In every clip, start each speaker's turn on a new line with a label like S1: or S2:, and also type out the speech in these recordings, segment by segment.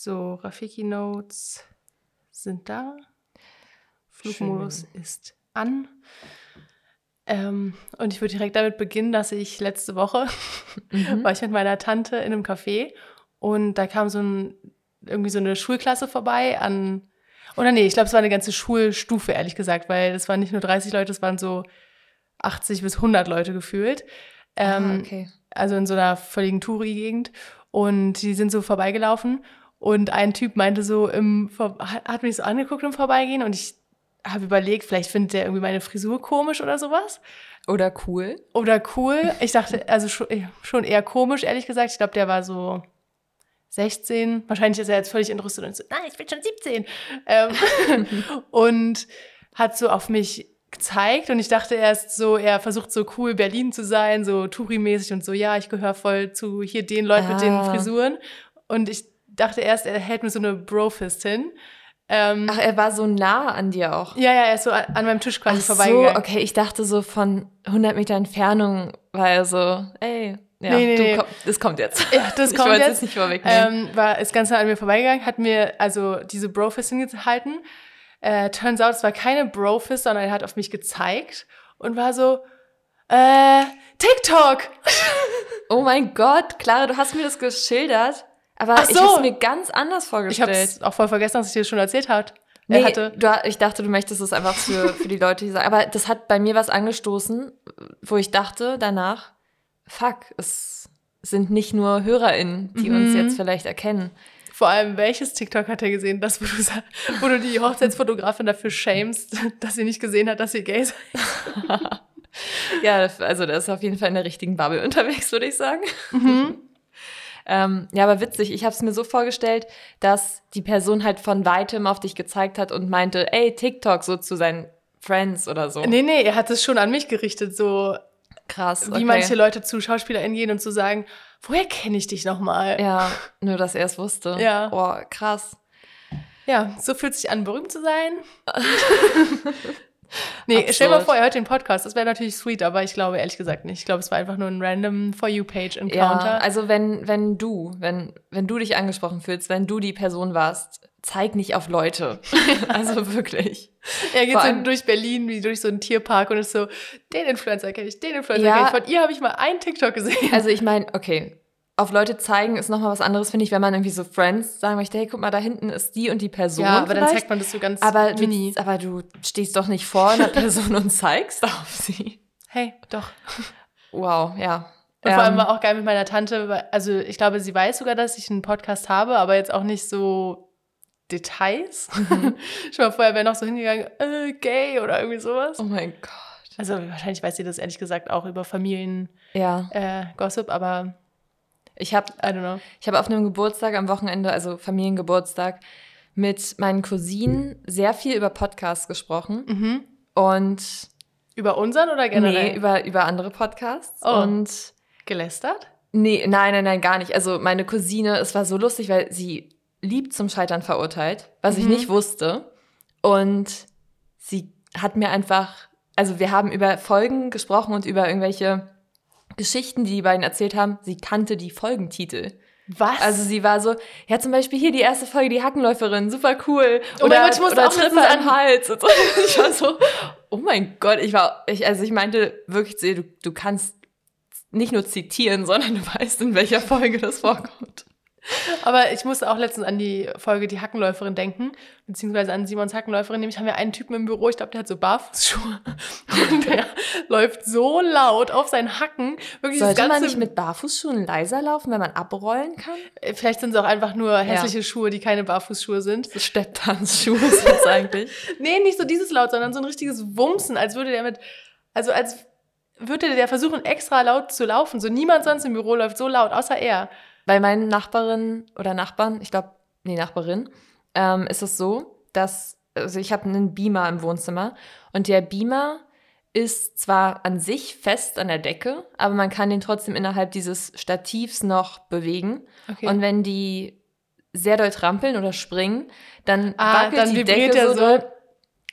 S1: So, Rafiki Notes sind da. Flugmodus Schön. ist an. Ähm, und ich würde direkt damit beginnen, dass ich letzte Woche mhm. war ich mit meiner Tante in einem Café und da kam so ein, irgendwie so eine Schulklasse vorbei an, oder nee, ich glaube, es war eine ganze Schulstufe, ehrlich gesagt, weil es waren nicht nur 30 Leute, es waren so 80 bis 100 Leute gefühlt. Ähm, ah, okay. Also in so einer völligen Touri-Gegend. Und die sind so vorbeigelaufen und ein Typ meinte so, im, hat mich so angeguckt im Vorbeigehen und ich habe überlegt, vielleicht findet der irgendwie meine Frisur komisch oder sowas.
S2: Oder cool.
S1: Oder cool. Ich dachte, also schon eher komisch, ehrlich gesagt. Ich glaube, der war so 16. Wahrscheinlich ist er jetzt völlig entrüstet und so, nein, ich bin schon 17. Ähm, und hat so auf mich gezeigt und ich dachte erst so, er versucht so cool Berlin zu sein, so Touri-mäßig und so, ja, ich gehöre voll zu hier den Leuten ah. mit den ah. Frisuren. Und ich dachte erst, er hält mir so eine Bro-Fist hin.
S2: Ähm, Ach, er war so nah an dir auch.
S1: Ja, ja, er ist so an, an meinem Tisch quasi Ach vorbeigegangen.
S2: so, okay, ich dachte so von 100 Meter Entfernung war er so, ey, ja, nee, nee, du, nee. das kommt jetzt.
S1: Ja, das kommt jetzt. jetzt nicht vorwegnehmen. Ähm, war ist ganz nah an mir vorbeigegangen, hat mir also diese Bro-Fist hingehalten. Äh, turns out, es war keine Bro-Fist, sondern er hat auf mich gezeigt und war so, äh, TikTok!
S2: oh mein Gott, Clara, du hast mir das geschildert. Aber so. ich habe es mir ganz anders vorgestellt.
S1: Ich habe auch voll vergessen, dass ich dir das schon erzählt habe.
S2: Nee, hatte. Du, ich dachte, du möchtest es einfach für, für die Leute, die sagen. Aber das hat bei mir was angestoßen, wo ich dachte danach, fuck, es sind nicht nur HörerInnen, die mhm. uns jetzt vielleicht erkennen.
S1: Vor allem, welches TikTok hat er gesehen, das, wo du, wo du die Hochzeitsfotografin dafür shamest, dass sie nicht gesehen hat, dass sie gay seid?
S2: ja, also der ist auf jeden Fall in der richtigen Bubble unterwegs, würde ich sagen. Mhm. Ähm, ja, aber witzig. Ich habe es mir so vorgestellt, dass die Person halt von weitem auf dich gezeigt hat und meinte, ey, TikTok, so zu seinen Friends oder so.
S1: Nee, nee, er hat es schon an mich gerichtet, so
S2: krass.
S1: Okay. Wie manche Leute zu SchauspielerInnen gehen und zu sagen, woher kenne ich dich nochmal?
S2: Ja, nur dass er es wusste.
S1: Ja.
S2: Oh, krass.
S1: Ja, so fühlt es sich an, berühmt zu sein. Nee, Absurd. stell mal vor, er hört den Podcast. Das wäre natürlich sweet, aber ich glaube ehrlich gesagt nicht. Ich glaube, es war einfach nur ein random For You-Page-Encounter. Ja,
S2: also wenn, wenn du, wenn, wenn du dich angesprochen fühlst, wenn du die Person warst, zeig nicht auf Leute. also wirklich.
S1: Er geht so durch Berlin wie durch so einen Tierpark und ist so, den Influencer kenne ich, den Influencer ja, kenne ich. Von ihr habe ich mal einen TikTok gesehen.
S2: Also ich meine, okay, auf Leute zeigen ist nochmal was anderes, finde ich, wenn man irgendwie so Friends sagen möchte, hey, guck mal, da hinten ist die und die Person. Ja,
S1: aber vielleicht. dann zeigt man das so ganz
S2: aber mini. Du, aber du stehst doch nicht vor einer Person und zeigst auf sie.
S1: Hey, doch.
S2: Wow, ja.
S1: Und vor allem ähm, war auch geil mit meiner Tante, also ich glaube, sie weiß sogar, dass ich einen Podcast habe, aber jetzt auch nicht so Details. Mhm. Schon mal vorher wäre noch so hingegangen, äh, gay oder irgendwie sowas.
S2: Oh mein Gott.
S1: Also wahrscheinlich weiß sie das ehrlich gesagt auch über Familien
S2: ja.
S1: äh, Gossip, aber
S2: ich habe, I don't know. Ich habe auf einem Geburtstag am Wochenende, also Familiengeburtstag, mit meinen Cousinen sehr viel über Podcasts gesprochen. Mhm. Und
S1: über unseren oder generell?
S2: Nee, über, über andere Podcasts.
S1: Oh. Und gelästert?
S2: Nee, nein, nein, nein, gar nicht. Also meine Cousine, es war so lustig, weil sie liebt zum Scheitern verurteilt, was mhm. ich nicht wusste. Und sie hat mir einfach, also wir haben über Folgen gesprochen und über irgendwelche Geschichten, die die beiden erzählt haben, sie kannte die Folgentitel.
S1: Was?
S2: Also sie war so, ja zum Beispiel hier die erste Folge, die Hackenläuferin, super cool.
S1: Oh oder, mein Gott, ich muss auch
S2: Triple an Hals. Und so. Ich war so, oh mein Gott, ich war, ich, also ich meinte wirklich du, du kannst nicht nur zitieren, sondern du weißt, in welcher Folge das vorkommt.
S1: Aber ich musste auch letztens an die Folge Die Hackenläuferin denken, beziehungsweise an Simons Hackenläuferin. Nämlich haben wir einen Typen im Büro, ich glaube, der hat so Barfußschuhe. Und der läuft so laut auf seinen Hacken.
S2: Wirklich Sollte man nicht mit Barfußschuhen leiser laufen, wenn man abrollen kann?
S1: Äh, vielleicht sind es auch einfach nur hässliche ja. Schuhe, die keine Barfußschuhe sind.
S2: So Stepptanzschuhe sind es eigentlich.
S1: nee, nicht so dieses laut, sondern so ein richtiges Wumsen, als würde der mit, also als würde der versuchen, extra laut zu laufen. So niemand sonst im Büro läuft so laut, außer er.
S2: Bei meinen Nachbarinnen oder Nachbarn, ich glaube, nee, Nachbarin, ähm, ist es so, dass, also ich habe einen Beamer im Wohnzimmer und der Beamer ist zwar an sich fest an der Decke, aber man kann den trotzdem innerhalb dieses Stativs noch bewegen. Okay. Und wenn die sehr doll trampeln oder springen, dann ah, wackelt dann die Decke so, doll,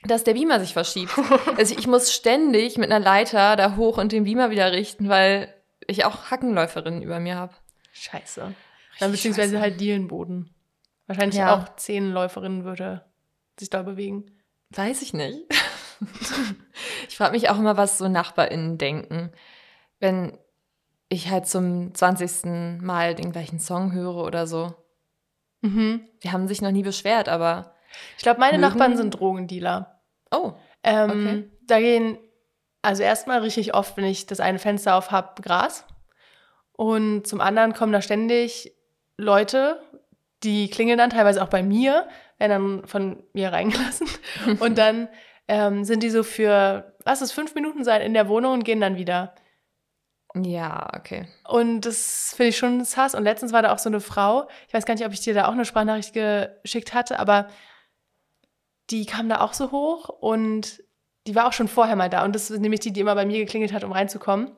S2: dass der Beamer sich verschiebt. also ich muss ständig mit einer Leiter da hoch und den Beamer wieder richten, weil ich auch Hackenläuferinnen über mir habe.
S1: Scheiße. Dann beziehungsweise Scheiße. halt Dielenboden. Wahrscheinlich
S2: Ja.
S1: auch zehn Läuferinnen würde sich da bewegen.
S2: Weiß ich nicht. ich frage mich auch immer, was so NachbarInnen denken, wenn ich halt zum 20. Mal den gleichen Song höre oder so.
S1: Mhm.
S2: Die haben sich noch nie beschwert, aber
S1: Ich glaube, meine
S2: Mögen-
S1: Nachbarn sind Drogendealer.
S2: oh,
S1: Ähm,
S2: Okay.
S1: Da gehen, also erstmal richtig oft, wenn ich das eine Fenster auf habe, Gras. Und zum anderen kommen da ständig Leute, die klingeln dann teilweise auch bei mir, werden dann von mir reingelassen. und dann ähm, sind die so für, was ist, fünf Minuten sein in der Wohnung und gehen dann wieder.
S2: ja, okay.
S1: Und das finde ich schon sass. Und letztens war da auch so eine Frau, ich weiß gar nicht, ob ich dir da auch eine Sprachnachricht geschickt hatte, aber die kam da auch so hoch und die war auch schon vorher mal da. Und das ist nämlich die, die immer bei mir geklingelt hat, um reinzukommen.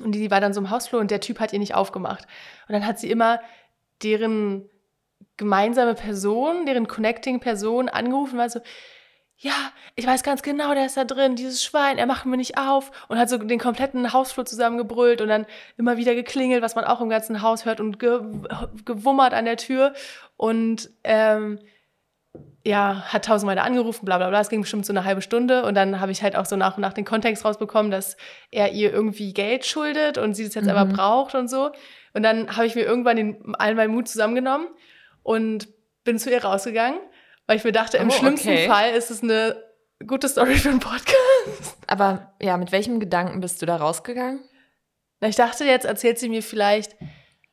S1: Und die, war dann so im Hausflur und der Typ hat ihr nicht aufgemacht. Und dann hat sie immer deren gemeinsame Person, deren Connecting-Person angerufen war so, ja, ich weiß ganz genau, der ist da drin, dieses Schwein, er macht mir nicht auf und hat so den kompletten Hausflur zusammengebrüllt und dann immer wieder geklingelt, was man auch im ganzen Haus hört und ge gewummert an der Tür und ähm, ja, hat tausendmal da angerufen, bla bla bla, es ging bestimmt so eine halbe Stunde und dann habe ich halt auch so nach und nach den Kontext rausbekommen, dass er ihr irgendwie Geld schuldet und sie das jetzt
S2: Mhm.
S1: aber braucht und so und dann habe ich mir irgendwann den, all meinen Mut zusammengenommen und bin zu ihr rausgegangen, weil ich mir dachte, im
S2: Oh,
S1: schlimmsten
S2: okay.
S1: Fall ist es eine gute Story für einen Podcast.
S2: Aber ja, mit welchem Gedanken bist du da rausgegangen?
S1: Na, ich dachte, jetzt erzählt sie mir vielleicht,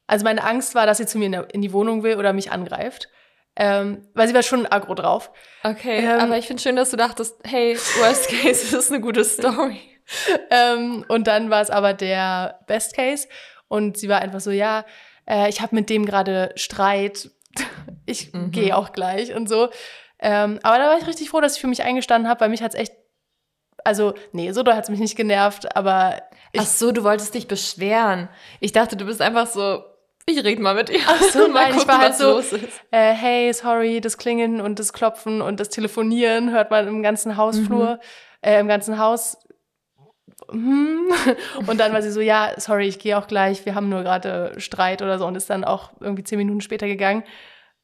S1: also meine Angst war, dass sie zu mir in die Wohnung will oder mich angreift, ähm, weil sie war schon aggro drauf.
S2: Okay,
S1: Ähm,
S2: aber ich finde schön, dass du dachtest, hey, worst case, das ist eine gute Story.
S1: ähm, und dann war es aber der Best Case und sie war einfach so, ja, äh, ich habe mit dem gerade Streit, ich
S2: Mhm.
S1: gehe auch gleich und so. Ähm, aber da war ich richtig froh, dass ich für mich eingestanden habe, weil mich hat's echt, also nee, so doll hat's mich nicht genervt, aber
S2: Ach so, du wolltest dich beschweren. Ich dachte, du bist einfach so, ich rede mal mit ihr.
S1: Ach so,
S2: Mal
S1: nein, ich war halt so-
S2: los ist.
S1: äh, hey, sorry, das Klingeln und das Klopfen und das Telefonieren hört man im ganzen Hausflur, äh, im ganzen Haus. Hm. Und dann war sie so, ja, sorry, ich gehe auch gleich, wir haben nur gerade Streit oder so und ist dann auch irgendwie zehn Minuten später gegangen.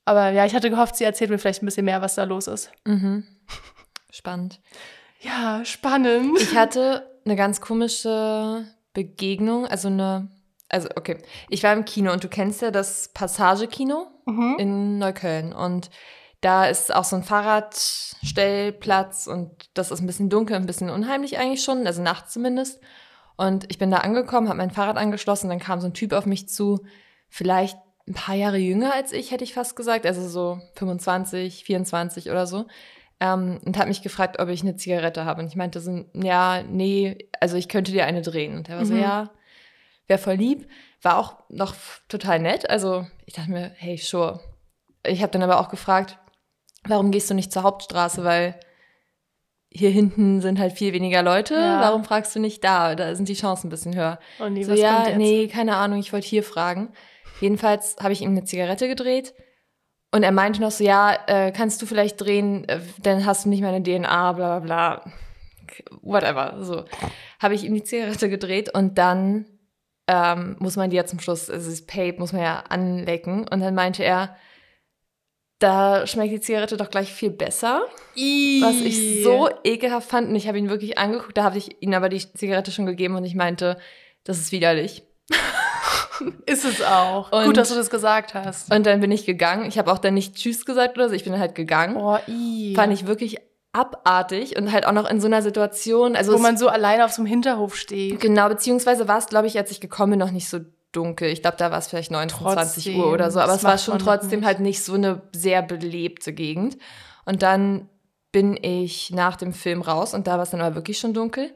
S1: Aber ja, ich hatte gehofft, sie erzählt mir vielleicht ein bisschen mehr, was da los ist.
S2: Mhm. Spannend.
S1: Ja, spannend.
S2: Ich hatte eine ganz komische Begegnung, also eine, also okay, ich war im Kino und du kennst ja das Passage-Kino
S1: Mhm.
S2: in Neukölln und da ist auch so ein Fahrradstellplatz und das ist ein bisschen dunkel, ein bisschen unheimlich eigentlich schon, also nachts zumindest. Und ich bin da angekommen, habe mein Fahrrad angeschlossen, dann kam so ein Typ auf mich zu, vielleicht ein paar Jahre jünger als ich, hätte ich fast gesagt, also so 25, 24 oder so. Ähm, und hat mich gefragt, ob ich eine Zigarette habe. Und ich meinte so, ja, nee, also ich könnte dir eine drehen. Und er war so,
S1: Mhm.
S2: ja, wäre voll lieb. War auch noch total nett. Also ich dachte mir, hey, sure. Ich habe dann aber auch gefragt, warum gehst du nicht zur Hauptstraße? Weil hier hinten sind halt viel weniger Leute.
S1: Ja.
S2: Warum fragst du nicht da? Da sind die Chancen ein bisschen höher.
S1: Oh nee,
S2: So, ja, nee, keine Ahnung, ich wollte hier fragen. Jedenfalls habe ich ihm eine Zigarette gedreht und er meinte noch so, ja, äh, kannst du vielleicht drehen, äh, dann hast du nicht meine DNA, bla bla bla. Whatever. So. Habe ich ihm die Zigarette gedreht und dann ähm, muss man die ja zum Schluss, also das Pape muss man ja anlecken. Und dann meinte er, da schmeckt die Zigarette doch gleich viel besser. Was ich so ekelhaft fand. Und ich habe ihn wirklich angeguckt. Da habe ich ihm aber die Zigarette schon gegeben und ich meinte, das ist widerlich.
S1: Ist es auch.
S2: Und-
S1: Gut, dass du das gesagt hast.
S2: Und dann bin ich gegangen. Ich habe auch dann nicht Tschüss gesagt oder so. Ich bin halt gegangen.
S1: Oh, i.
S2: Fand ich wirklich abartig und halt auch noch in so einer Situation. Also
S1: Wo man so alleine auf so einem Hinterhof steht.
S2: Genau, beziehungsweise war es, glaube ich, als ich gekommen bin, noch nicht so dunkel. Ich glaube, da war es vielleicht 19, 20
S1: Trotzdem,
S2: Uhr oder so. Aber es war schon
S1: noch
S2: trotzdem
S1: nicht.
S2: halt nicht so eine sehr belebte Gegend. Und dann bin ich nach dem Film raus und da war es dann aber wirklich schon dunkel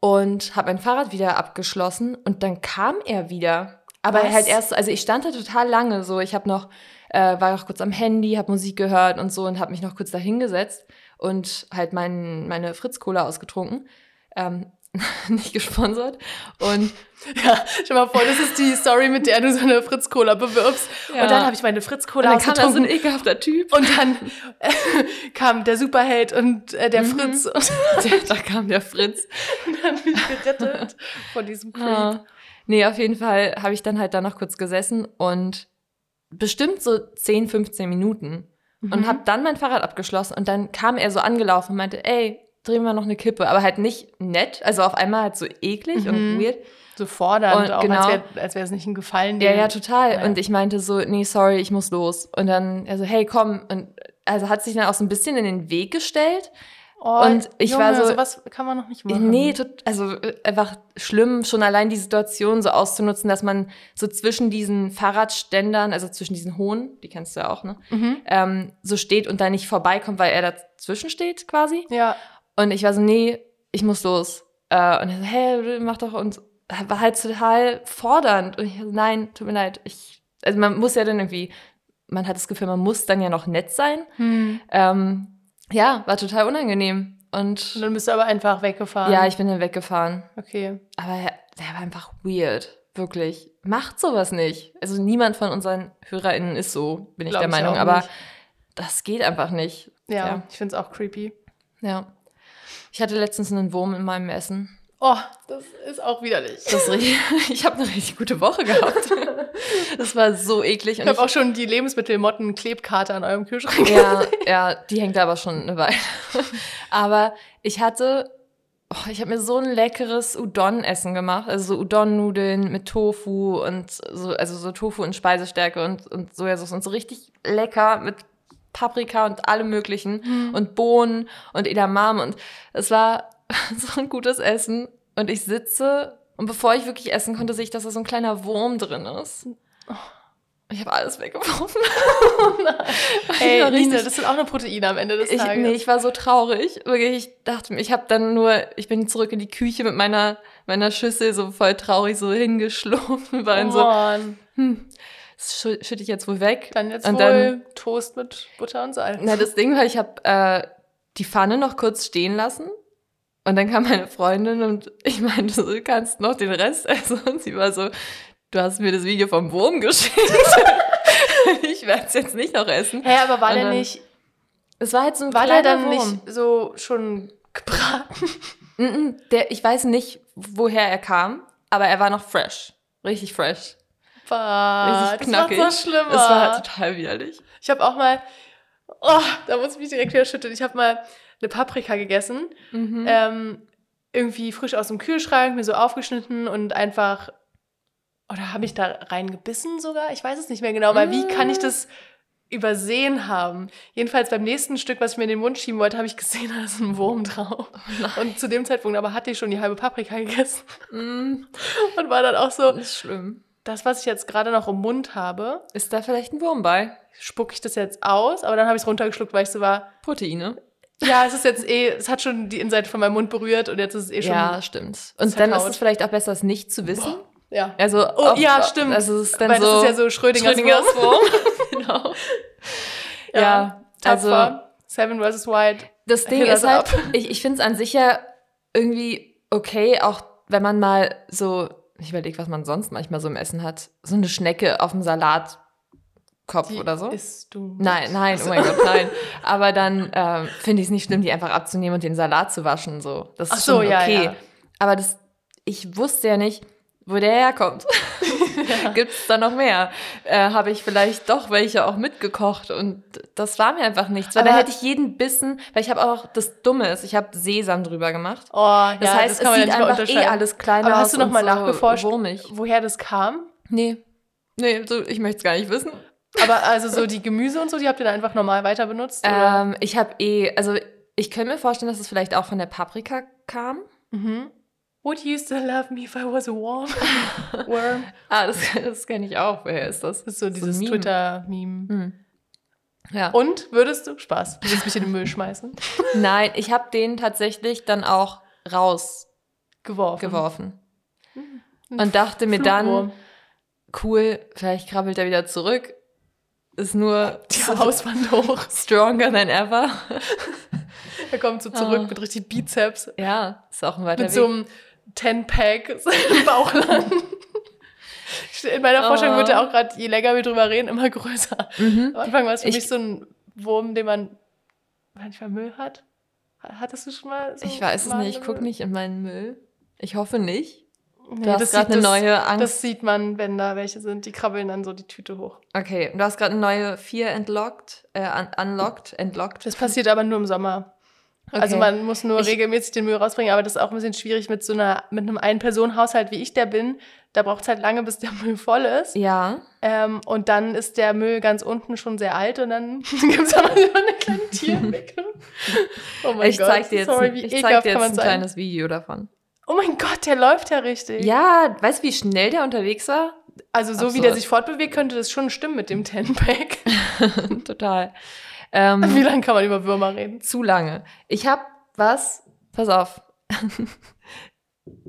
S2: und habe mein Fahrrad wieder abgeschlossen und dann kam er wieder. Aber
S1: Was?
S2: halt erst, also ich stand da total lange so. Ich habe noch, äh, war auch kurz am Handy, habe Musik gehört und so und habe mich noch kurz da hingesetzt und halt mein, meine Fritz-Cola ausgetrunken. Ähm, nicht gesponsert. Und
S1: Ja, stell mal vor, das ist die Story, mit der du so eine Fritz-Cola bewirbst.
S2: Ja.
S1: Und dann habe ich meine Fritz-Cola
S2: dann kam da so ein ekelhafter Typ.
S1: Und dann äh, kam der Superheld und äh, der
S2: Mhm.
S1: Fritz und
S2: da kam der Fritz.
S1: hat mich gerettet von diesem Creep.
S2: Ah. Nee, auf jeden Fall habe ich dann halt da noch kurz gesessen und bestimmt so 10, 15 Minuten
S1: Mhm.
S2: und habe dann mein Fahrrad abgeschlossen und dann kam er so angelaufen und meinte, ey, drehen wir noch eine Kippe, aber halt nicht nett, also auf einmal halt so eklig und
S1: Mhm.
S2: weird.
S1: So fordernd,
S2: Und
S1: auch
S2: genau.
S1: als wäre es nicht ein Gefallen.
S2: Ja, ja, total.
S1: Ja.
S2: Und ich meinte so, nee, sorry, ich muss los. Und dann, also, hey, komm. Und also hat sich dann auch so ein bisschen in den Weg gestellt.
S1: Oh,
S2: und ich
S1: Junge,
S2: war so-
S1: sowas kann man noch nicht machen.
S2: Nee, tot, also äh, einfach schlimm, schon allein die Situation so auszunutzen, dass man so zwischen diesen Fahrradständern, also zwischen diesen hohen, die kennst du ja auch, ne,
S1: Mhm.
S2: ähm, so steht und da nicht vorbeikommt, weil er dazwischen steht quasi.
S1: Ja,
S2: Und ich war so, nee, ich muss los. Äh, und er so, hey, mach doch und war halt total fordernd. Und ich so, nein, tut mir leid. Ich, also man muss ja dann irgendwie, man hat das Gefühl, man muss dann ja noch nett sein.
S1: hm.
S2: Ähm, ja, war total unangenehm. Und
S1: Und dann bist du aber einfach weggefahren.
S2: ja, ich bin dann weggefahren.
S1: Okay.
S2: Aber er, der war einfach weird. Wirklich. Macht sowas nicht. Also niemand von unseren HörerInnen ist so, bin ich
S1: Glaub
S2: der
S1: ich
S2: Meinung.
S1: auch
S2: Aber
S1: nicht.
S2: das geht einfach nicht.
S1: Ja,
S2: Ja.
S1: ich finde es auch creepy.
S2: Ja. Ich hatte letztens einen Wurm in meinem Essen.
S1: Oh, das ist auch widerlich.
S2: Das richtig, ich habe eine richtig gute Woche gehabt. Das war so eklig.
S1: Ich
S2: Und
S1: habe auch schon die Lebensmittelmotten-Klebkarte an eurem Kühlschrank.
S2: ja, ja, die hängt da aber schon eine Weile. Aber ich hatte, oh, ich habe mir so ein leckeres Udon-Essen gemacht. Also so Udon-Nudeln mit Tofu und so, also so Tofu in Speisestärke und, und Sojasauce und so richtig lecker mit Paprika und allem möglichen und Bohnen und Edamame und es war so ein gutes Essen und ich sitze und bevor ich wirklich essen konnte, sehe ich, dass da so ein kleiner Wurm drin ist. Ich habe alles weggeworfen.
S1: Ey, Lisa, das sind auch nur Proteine am Ende des
S2: Ich,
S1: Tages.
S2: nee, ich war so traurig. Wirklich, ich dachte mir, ich habe dann nur, ich bin zurück in die Küche mit meiner, meiner Schüssel so voll traurig so hingeschlurfen. War
S1: oh
S2: so, hm, das schü- schütte ich jetzt wohl weg.
S1: Dann jetzt
S2: Und
S1: wohl
S2: dann-
S1: Toast mit Butter und Salz.
S2: Na, das Ding war, ich habe äh, die Pfanne noch kurz stehen lassen. Und dann kam meine Freundin und ich meinte so, du kannst noch den Rest essen. Und sie war so, du hast mir das Video vom Wurm geschickt. ich werde es jetzt nicht noch essen.
S1: Hä, aber war
S2: Und
S1: der
S2: dann-
S1: nicht,
S2: Es war halt so ein
S1: war der dann
S2: Wurm.
S1: nicht so schon gebraten?
S2: Der, ich weiß nicht, woher er kam, aber er war noch fresh. Richtig fresh.
S1: Bah,
S2: Richtig
S1: das macht
S2: knackig.
S1: so schlimmer.
S2: Es war total widerlich.
S1: Ich habe auch mal, oh, da muss ich mich direkt wieder schütteln. Ich habe mal eine Paprika gegessen,
S2: Mhm.
S1: ähm, irgendwie frisch aus dem Kühlschrank, mir so aufgeschnitten und einfach, oder habe ich da reingebissen sogar? Ich weiß es nicht mehr genau, weil wie kann ich das übersehen haben? Jedenfalls beim nächsten Stück, was ich mir in den Mund schieben wollte, habe ich gesehen, da ist ein Wurm drauf. und zu dem Zeitpunkt aber hatte ich schon die halbe Paprika gegessen
S2: Mm,
S1: und war dann auch so,
S2: das ist schlimm.
S1: das, was ich jetzt gerade noch im Mund habe,
S2: Ist da vielleicht ein Wurm bei?
S1: spucke ich das jetzt aus, aber dann habe ich es runtergeschluckt, weil ich so war,
S2: Proteine.
S1: Ja, es ist jetzt eh, es hat schon die Innenseite von meinem Mund berührt und jetzt ist es eh schon.
S2: Ja, stimmt. Und dann ist
S1: verkaut.
S2: es vielleicht auch besser, es nicht zu wissen.
S1: ja.
S2: Also,
S1: Oh,
S2: ob-
S1: ja, stimmt.
S2: Also es ist dann
S1: Weil
S2: so,
S1: das ist ja so Schrödingers,
S2: Schrödingers
S1: Wurm.
S2: Genau. Ja, also
S1: tapfer. Seven vs. White.
S2: das Ding ist
S1: us
S2: halt, ich, ich finde es an sich ja irgendwie okay, auch wenn man mal so, ich überlege, was man sonst manchmal so im Essen hat, so eine Schnecke auf dem Salatkopf
S1: Die
S2: oder so.
S1: Isst du.
S2: Nein, nein, oh mein Gott, nein. Aber dann ähm, finde ich es nicht schlimm, die einfach abzunehmen und den Salat zu waschen. So. Das ist
S1: Ach so,
S2: schon
S1: ja,
S2: okay.
S1: ja.
S2: Aber das, ich wusste ja nicht, wo der herkommt. Gibt es da noch mehr? Äh, Habe ich vielleicht doch welche auch mitgekocht und das war mir einfach nichts. Weil da
S1: Aber-
S2: hätte ich jeden Bissen, weil ich habe auch, das Dumme ist, ich habe Sesam drüber gemacht.
S1: Oh, ja,
S2: Das heißt,
S1: kann man
S2: es
S1: ja
S2: sieht
S1: nicht
S2: einfach eh alles kleiner
S1: Aber
S2: aus
S1: hast du noch
S2: und
S1: mal
S2: so
S1: nachgeforscht,
S2: wurmig.
S1: woher das kam?
S2: Nee. Nee, so, ich möchte es gar nicht wissen.
S1: Aber also so die Gemüse und so, die habt ihr dann einfach normal weiter benutzt? oder?
S2: Ähm, ich habe eh, also ich könnte mir vorstellen, dass es vielleicht auch von der Paprika kam.
S1: Mhm. Would you still love me if I was a worm? Worm.
S2: Ah, das, das kenne ich auch. Woher ist das?
S1: Das ist so dieses
S2: Meme.
S1: Twitter-Meme.
S2: Hm. Ja.
S1: Und würdest du Spaß? Du willst mich in den Müll schmeißen?
S2: Nein, ich habe den tatsächlich dann auch rausgeworfen
S1: Geworfen.
S2: und dachte mir dann,
S1: Flugwurm.
S2: cool, vielleicht krabbelt er wieder zurück. Ist nur
S1: Die Hauswand hoch.
S2: stronger than ever.
S1: Er kommt so zurück
S2: Ah.
S1: mit richtig Bizeps.
S2: Ja, ist auch ein weiter
S1: Mit
S2: Weg.
S1: so einem 10-Pack im Bauchland. In meiner Vorstellung
S2: Oh.
S1: wird er auch gerade, je länger wir drüber reden, immer größer.
S2: mhm.
S1: Am Anfang war es für
S2: Ich-
S1: mich so ein Wurm, den man manchmal Müll hat. Hattest du schon mal so
S2: Ich weiß es nicht, ich gucke nicht in meinen Müll. Ich hoffe nicht. Du nee, hast gerade eine neue Angst.
S1: Das sieht man, wenn da welche sind. Die krabbeln dann so die Tüte hoch.
S2: Okay, du hast gerade eine neue 4 entlockt, äh, un unlocked, entlockt.
S1: Das passiert aber nur im Sommer. Okay. Also man muss nur ich, regelmäßig den Müll rausbringen, aber das ist auch ein bisschen schwierig mit so einer, mit einem Ein-Personen-Haushalt, wie ich der bin. Da braucht es halt lange, bis der Müll voll ist.
S2: Ja.
S1: Ähm, und dann ist der Müll ganz unten schon sehr alt und dann gibt es aber so eine kleine Tierwicklung.
S2: Oh mein ich Gott. Zeig dir jetzt, Sorry, wie ich zeig dir jetzt ein sein? kleines Video davon.
S1: Oh mein Gott, der läuft ja richtig.
S2: Ja, weißt du, wie schnell der unterwegs war?
S1: Also so Absurd. wie der sich fortbewegt, könnte das schon stimmen mit dem Ten-Pack.
S2: Total.
S1: Ähm, Wie lange kann man über Würmer reden?
S2: Zu lange. Ich habe was, pass auf.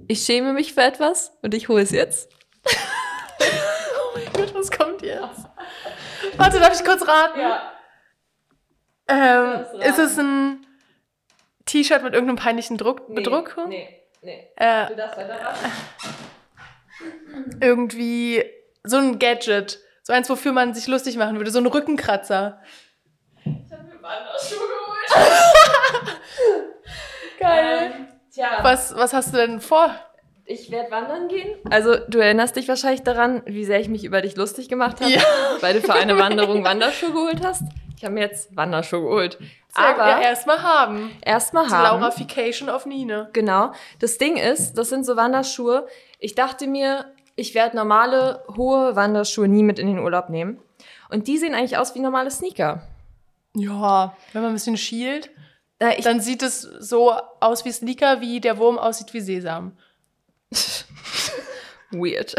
S2: ich schäme mich für etwas und ich hole es jetzt.
S1: oh mein Gott, was kommt jetzt? Warte, darf ich kurz raten?
S2: Ja.
S1: Ähm, ist es ein T-Shirt mit irgendeinem peinlichen Druck,
S2: nee,
S1: Bedruckung?
S2: Nee, nee. Äh, du darfst weiter raten.
S1: Irgendwie so ein Gadget. So eins, wofür man sich lustig machen würde. So ein Rückenkratzer.
S2: Wanderschuhe geholt.
S1: Geil. Ähm, tja. Was, was hast du denn vor?
S2: Ich werde wandern gehen. Also, du erinnerst dich wahrscheinlich daran, wie sehr ich mich über dich lustig gemacht habe,
S1: ja.
S2: weil du für eine Wanderung Wanderschuhe geholt hast. Ich habe mir jetzt Wanderschuhe geholt.
S1: Aber ja, erstmal haben.
S2: Erstmal haben.
S1: Laurafication auf Nine.
S2: Genau. Das Ding ist, das sind so Wanderschuhe. Ich dachte mir, ich werde normale, hohe Wanderschuhe nie mit in den Urlaub nehmen. Und die sehen eigentlich aus wie normale Sneaker.
S1: Ja, wenn man ein bisschen schielt, äh, dann sieht es so aus wie Sneaker, wie der Wurm aussieht wie Sesam.
S2: Weird.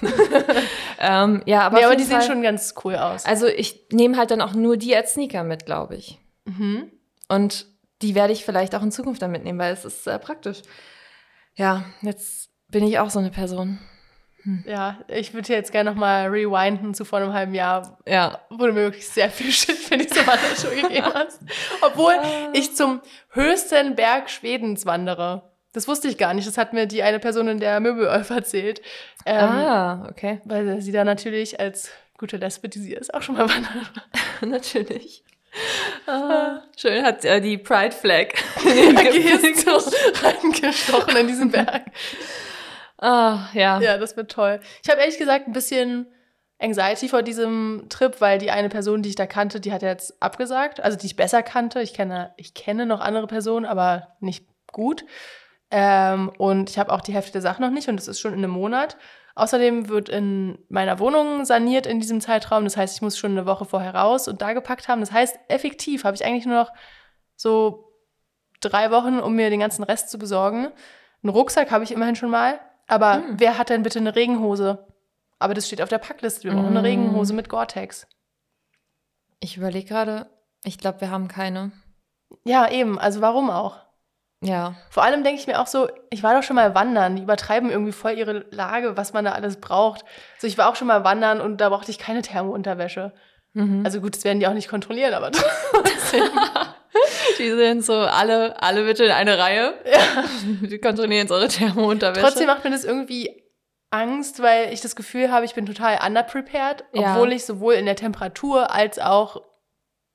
S2: ähm, ja, aber,
S1: nee, aber die Fall, sehen schon ganz cool aus.
S2: Also ich nehme halt dann auch nur die als Sneaker mit, glaube ich.
S1: Mhm.
S2: Und die werde ich vielleicht auch in Zukunft dann mitnehmen, weil es ist sehr praktisch. Ja, jetzt bin ich auch so eine Person.
S1: Hm. Ja, ich würde jetzt gerne nochmal rewinden zu vor einem halben Jahr,
S2: ja.
S1: wo du mir wirklich sehr viel Shit für diese Wanderschuhe gegeben hast. Obwohl ah. ich zum höchsten Berg Schwedens wandere. Das wusste ich gar nicht. Das hat mir die eine Person in der Möbelolf erzählt.
S2: Ähm, ah, okay.
S1: Weil sie da natürlich als gute Lesbe, die sie ist, auch schon mal wandert.
S2: natürlich. Ah, schön hat äh, die Pride Flag
S1: reingestochen in diesen Berg.
S2: Ah, ja.
S1: Ja, das wird toll. Ich habe ehrlich gesagt ein bisschen Anxiety vor diesem Trip, weil die eine Person, die ich da kannte, die hat jetzt abgesagt. Also die ich besser kannte. Ich kenne, ich kenne noch andere Personen, aber nicht gut. Ähm, und ich habe auch die Hälfte der Sachen noch nicht und das ist schon in einem Monat. Außerdem wird in meiner Wohnung saniert in diesem Zeitraum. Das heißt, ich muss schon eine Woche vorher raus und da gepackt haben. Das heißt, effektiv habe ich eigentlich nur noch so drei Wochen, um mir den ganzen Rest zu besorgen. Einen Rucksack habe ich immerhin schon mal. Aber hm. wer hat denn bitte eine Regenhose? Aber das steht auf der Packliste. Wir brauchen eine hm. Regenhose mit Gore-Tex.
S2: Ich überlege gerade, ich glaube, wir haben keine.
S1: Ja, eben. Also warum auch?
S2: Ja.
S1: Vor allem denke ich mir auch so, ich war doch schon mal wandern. Die übertreiben irgendwie voll ihre Lage, was man da alles braucht. So, ich war auch schon mal wandern und da brauchte ich keine Thermounterwäsche. Mhm. Also gut, das werden die auch nicht kontrollieren, aber trotzdem.
S2: Die sind so alle, alle bitte in eine Reihe. Ja. Die kontrollieren jetzt eure Thermounterwäsche.
S1: Trotzdem macht mir das irgendwie Angst, weil ich das Gefühl habe, ich bin total underprepared, ja. obwohl ich sowohl in der Temperatur als auch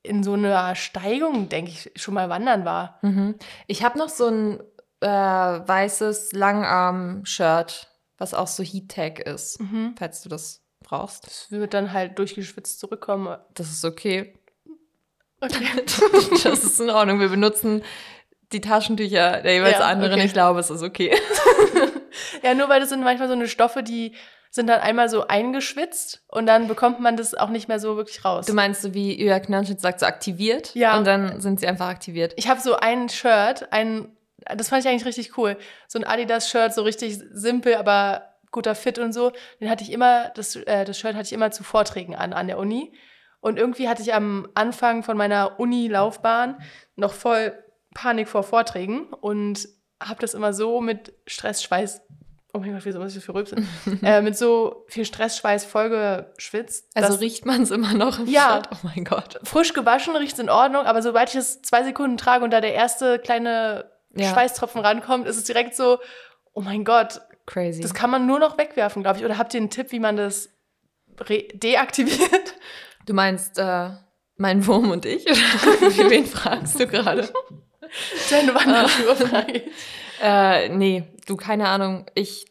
S1: in so einer Steigung, denke ich, schon mal wandern war.
S2: Mhm. Ich habe noch so ein äh, weißes Langarm-Shirt, was auch so Heat-Tag ist, mhm. falls du das brauchst.
S1: Das wird dann halt durchgeschwitzt zurückkommen.
S2: Das ist okay. Okay. das ist in Ordnung. Wir benutzen die Taschentücher der jeweils ja, anderen. Okay. Ich glaube, es ist okay.
S1: ja, nur weil das sind manchmal so eine Stoffe, die sind dann einmal so eingeschwitzt und dann bekommt man das auch nicht mehr so wirklich raus.
S2: Du meinst so, wie Julia Knanschitz sagt, so aktiviert?
S1: Ja.
S2: Und dann sind sie einfach aktiviert.
S1: Ich habe so ein Shirt, ein, das fand ich eigentlich richtig cool. So ein Adidas-Shirt, so richtig simpel, aber guter Fit und so. Den hatte ich immer, das, äh, das Shirt hatte ich immer zu Vorträgen an, an der Uni. Und irgendwie hatte ich am Anfang von meiner Uni-Laufbahn noch voll Panik vor Vorträgen und habe das immer so mit Stressschweiß, oh mein Gott, wieso muss ich das für rülpsen, äh, mit so viel Stressschweiß vollgeschwitzt.
S2: Also riecht man es immer noch im
S1: Ja.
S2: Shirt? Oh mein Gott.
S1: Frisch gewaschen riecht es in Ordnung, aber sobald ich es zwei Sekunden trage und da der erste kleine ja. Schweißtropfen rankommt, ist es direkt so, oh mein Gott.
S2: Crazy.
S1: Das kann man nur noch wegwerfen, glaube ich. Oder habt ihr einen Tipp, wie man das deaktiviert?
S2: Du meinst äh, mein Wurm und ich? Oder wen fragst du gerade?
S1: Deine Wanderschuhe frage
S2: äh, Nee, du, keine Ahnung. Ich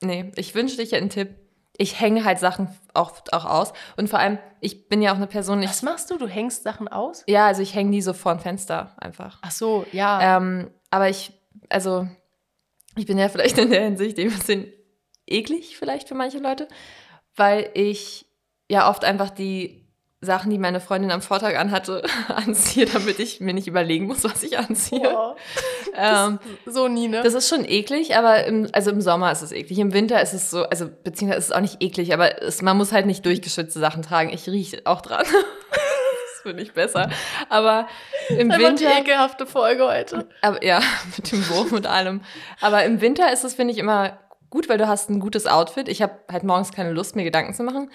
S2: nee, ich wünschte, ich hätte einen Tipp. Ich hänge halt Sachen oft auch aus. Und vor allem, ich bin ja auch eine Person. Ich,
S1: Was machst du? Du hängst Sachen aus?
S2: ja, also ich hänge die so vor ein Fenster einfach.
S1: Ach so, ja.
S2: Ähm, aber ich, also, ich bin ja vielleicht in der Hinsicht ein bisschen eklig, vielleicht für manche Leute, weil ich ja oft einfach die Sachen, die meine Freundin am Vortag anhatte, anziehe, damit ich mir nicht überlegen muss, was ich anziehe.
S1: Boah.
S2: Ähm,
S1: so nie, ne?
S2: das ist schon eklig, aber im, also im Sommer ist es eklig. Im Winter ist es so, also beziehungsweise ist es auch nicht eklig, aber es, man muss halt nicht durchgeschützte Sachen tragen. Ich rieche auch dran. das finde ich besser. Aber im Winter.
S1: ekelhafte Folge heute.
S2: Aber ja, mit dem Wurf und allem. Aber im Winter ist es, finde ich, immer gut, weil du hast ein gutes Outfit. Ich habe halt morgens keine Lust, mir Gedanken zu machen.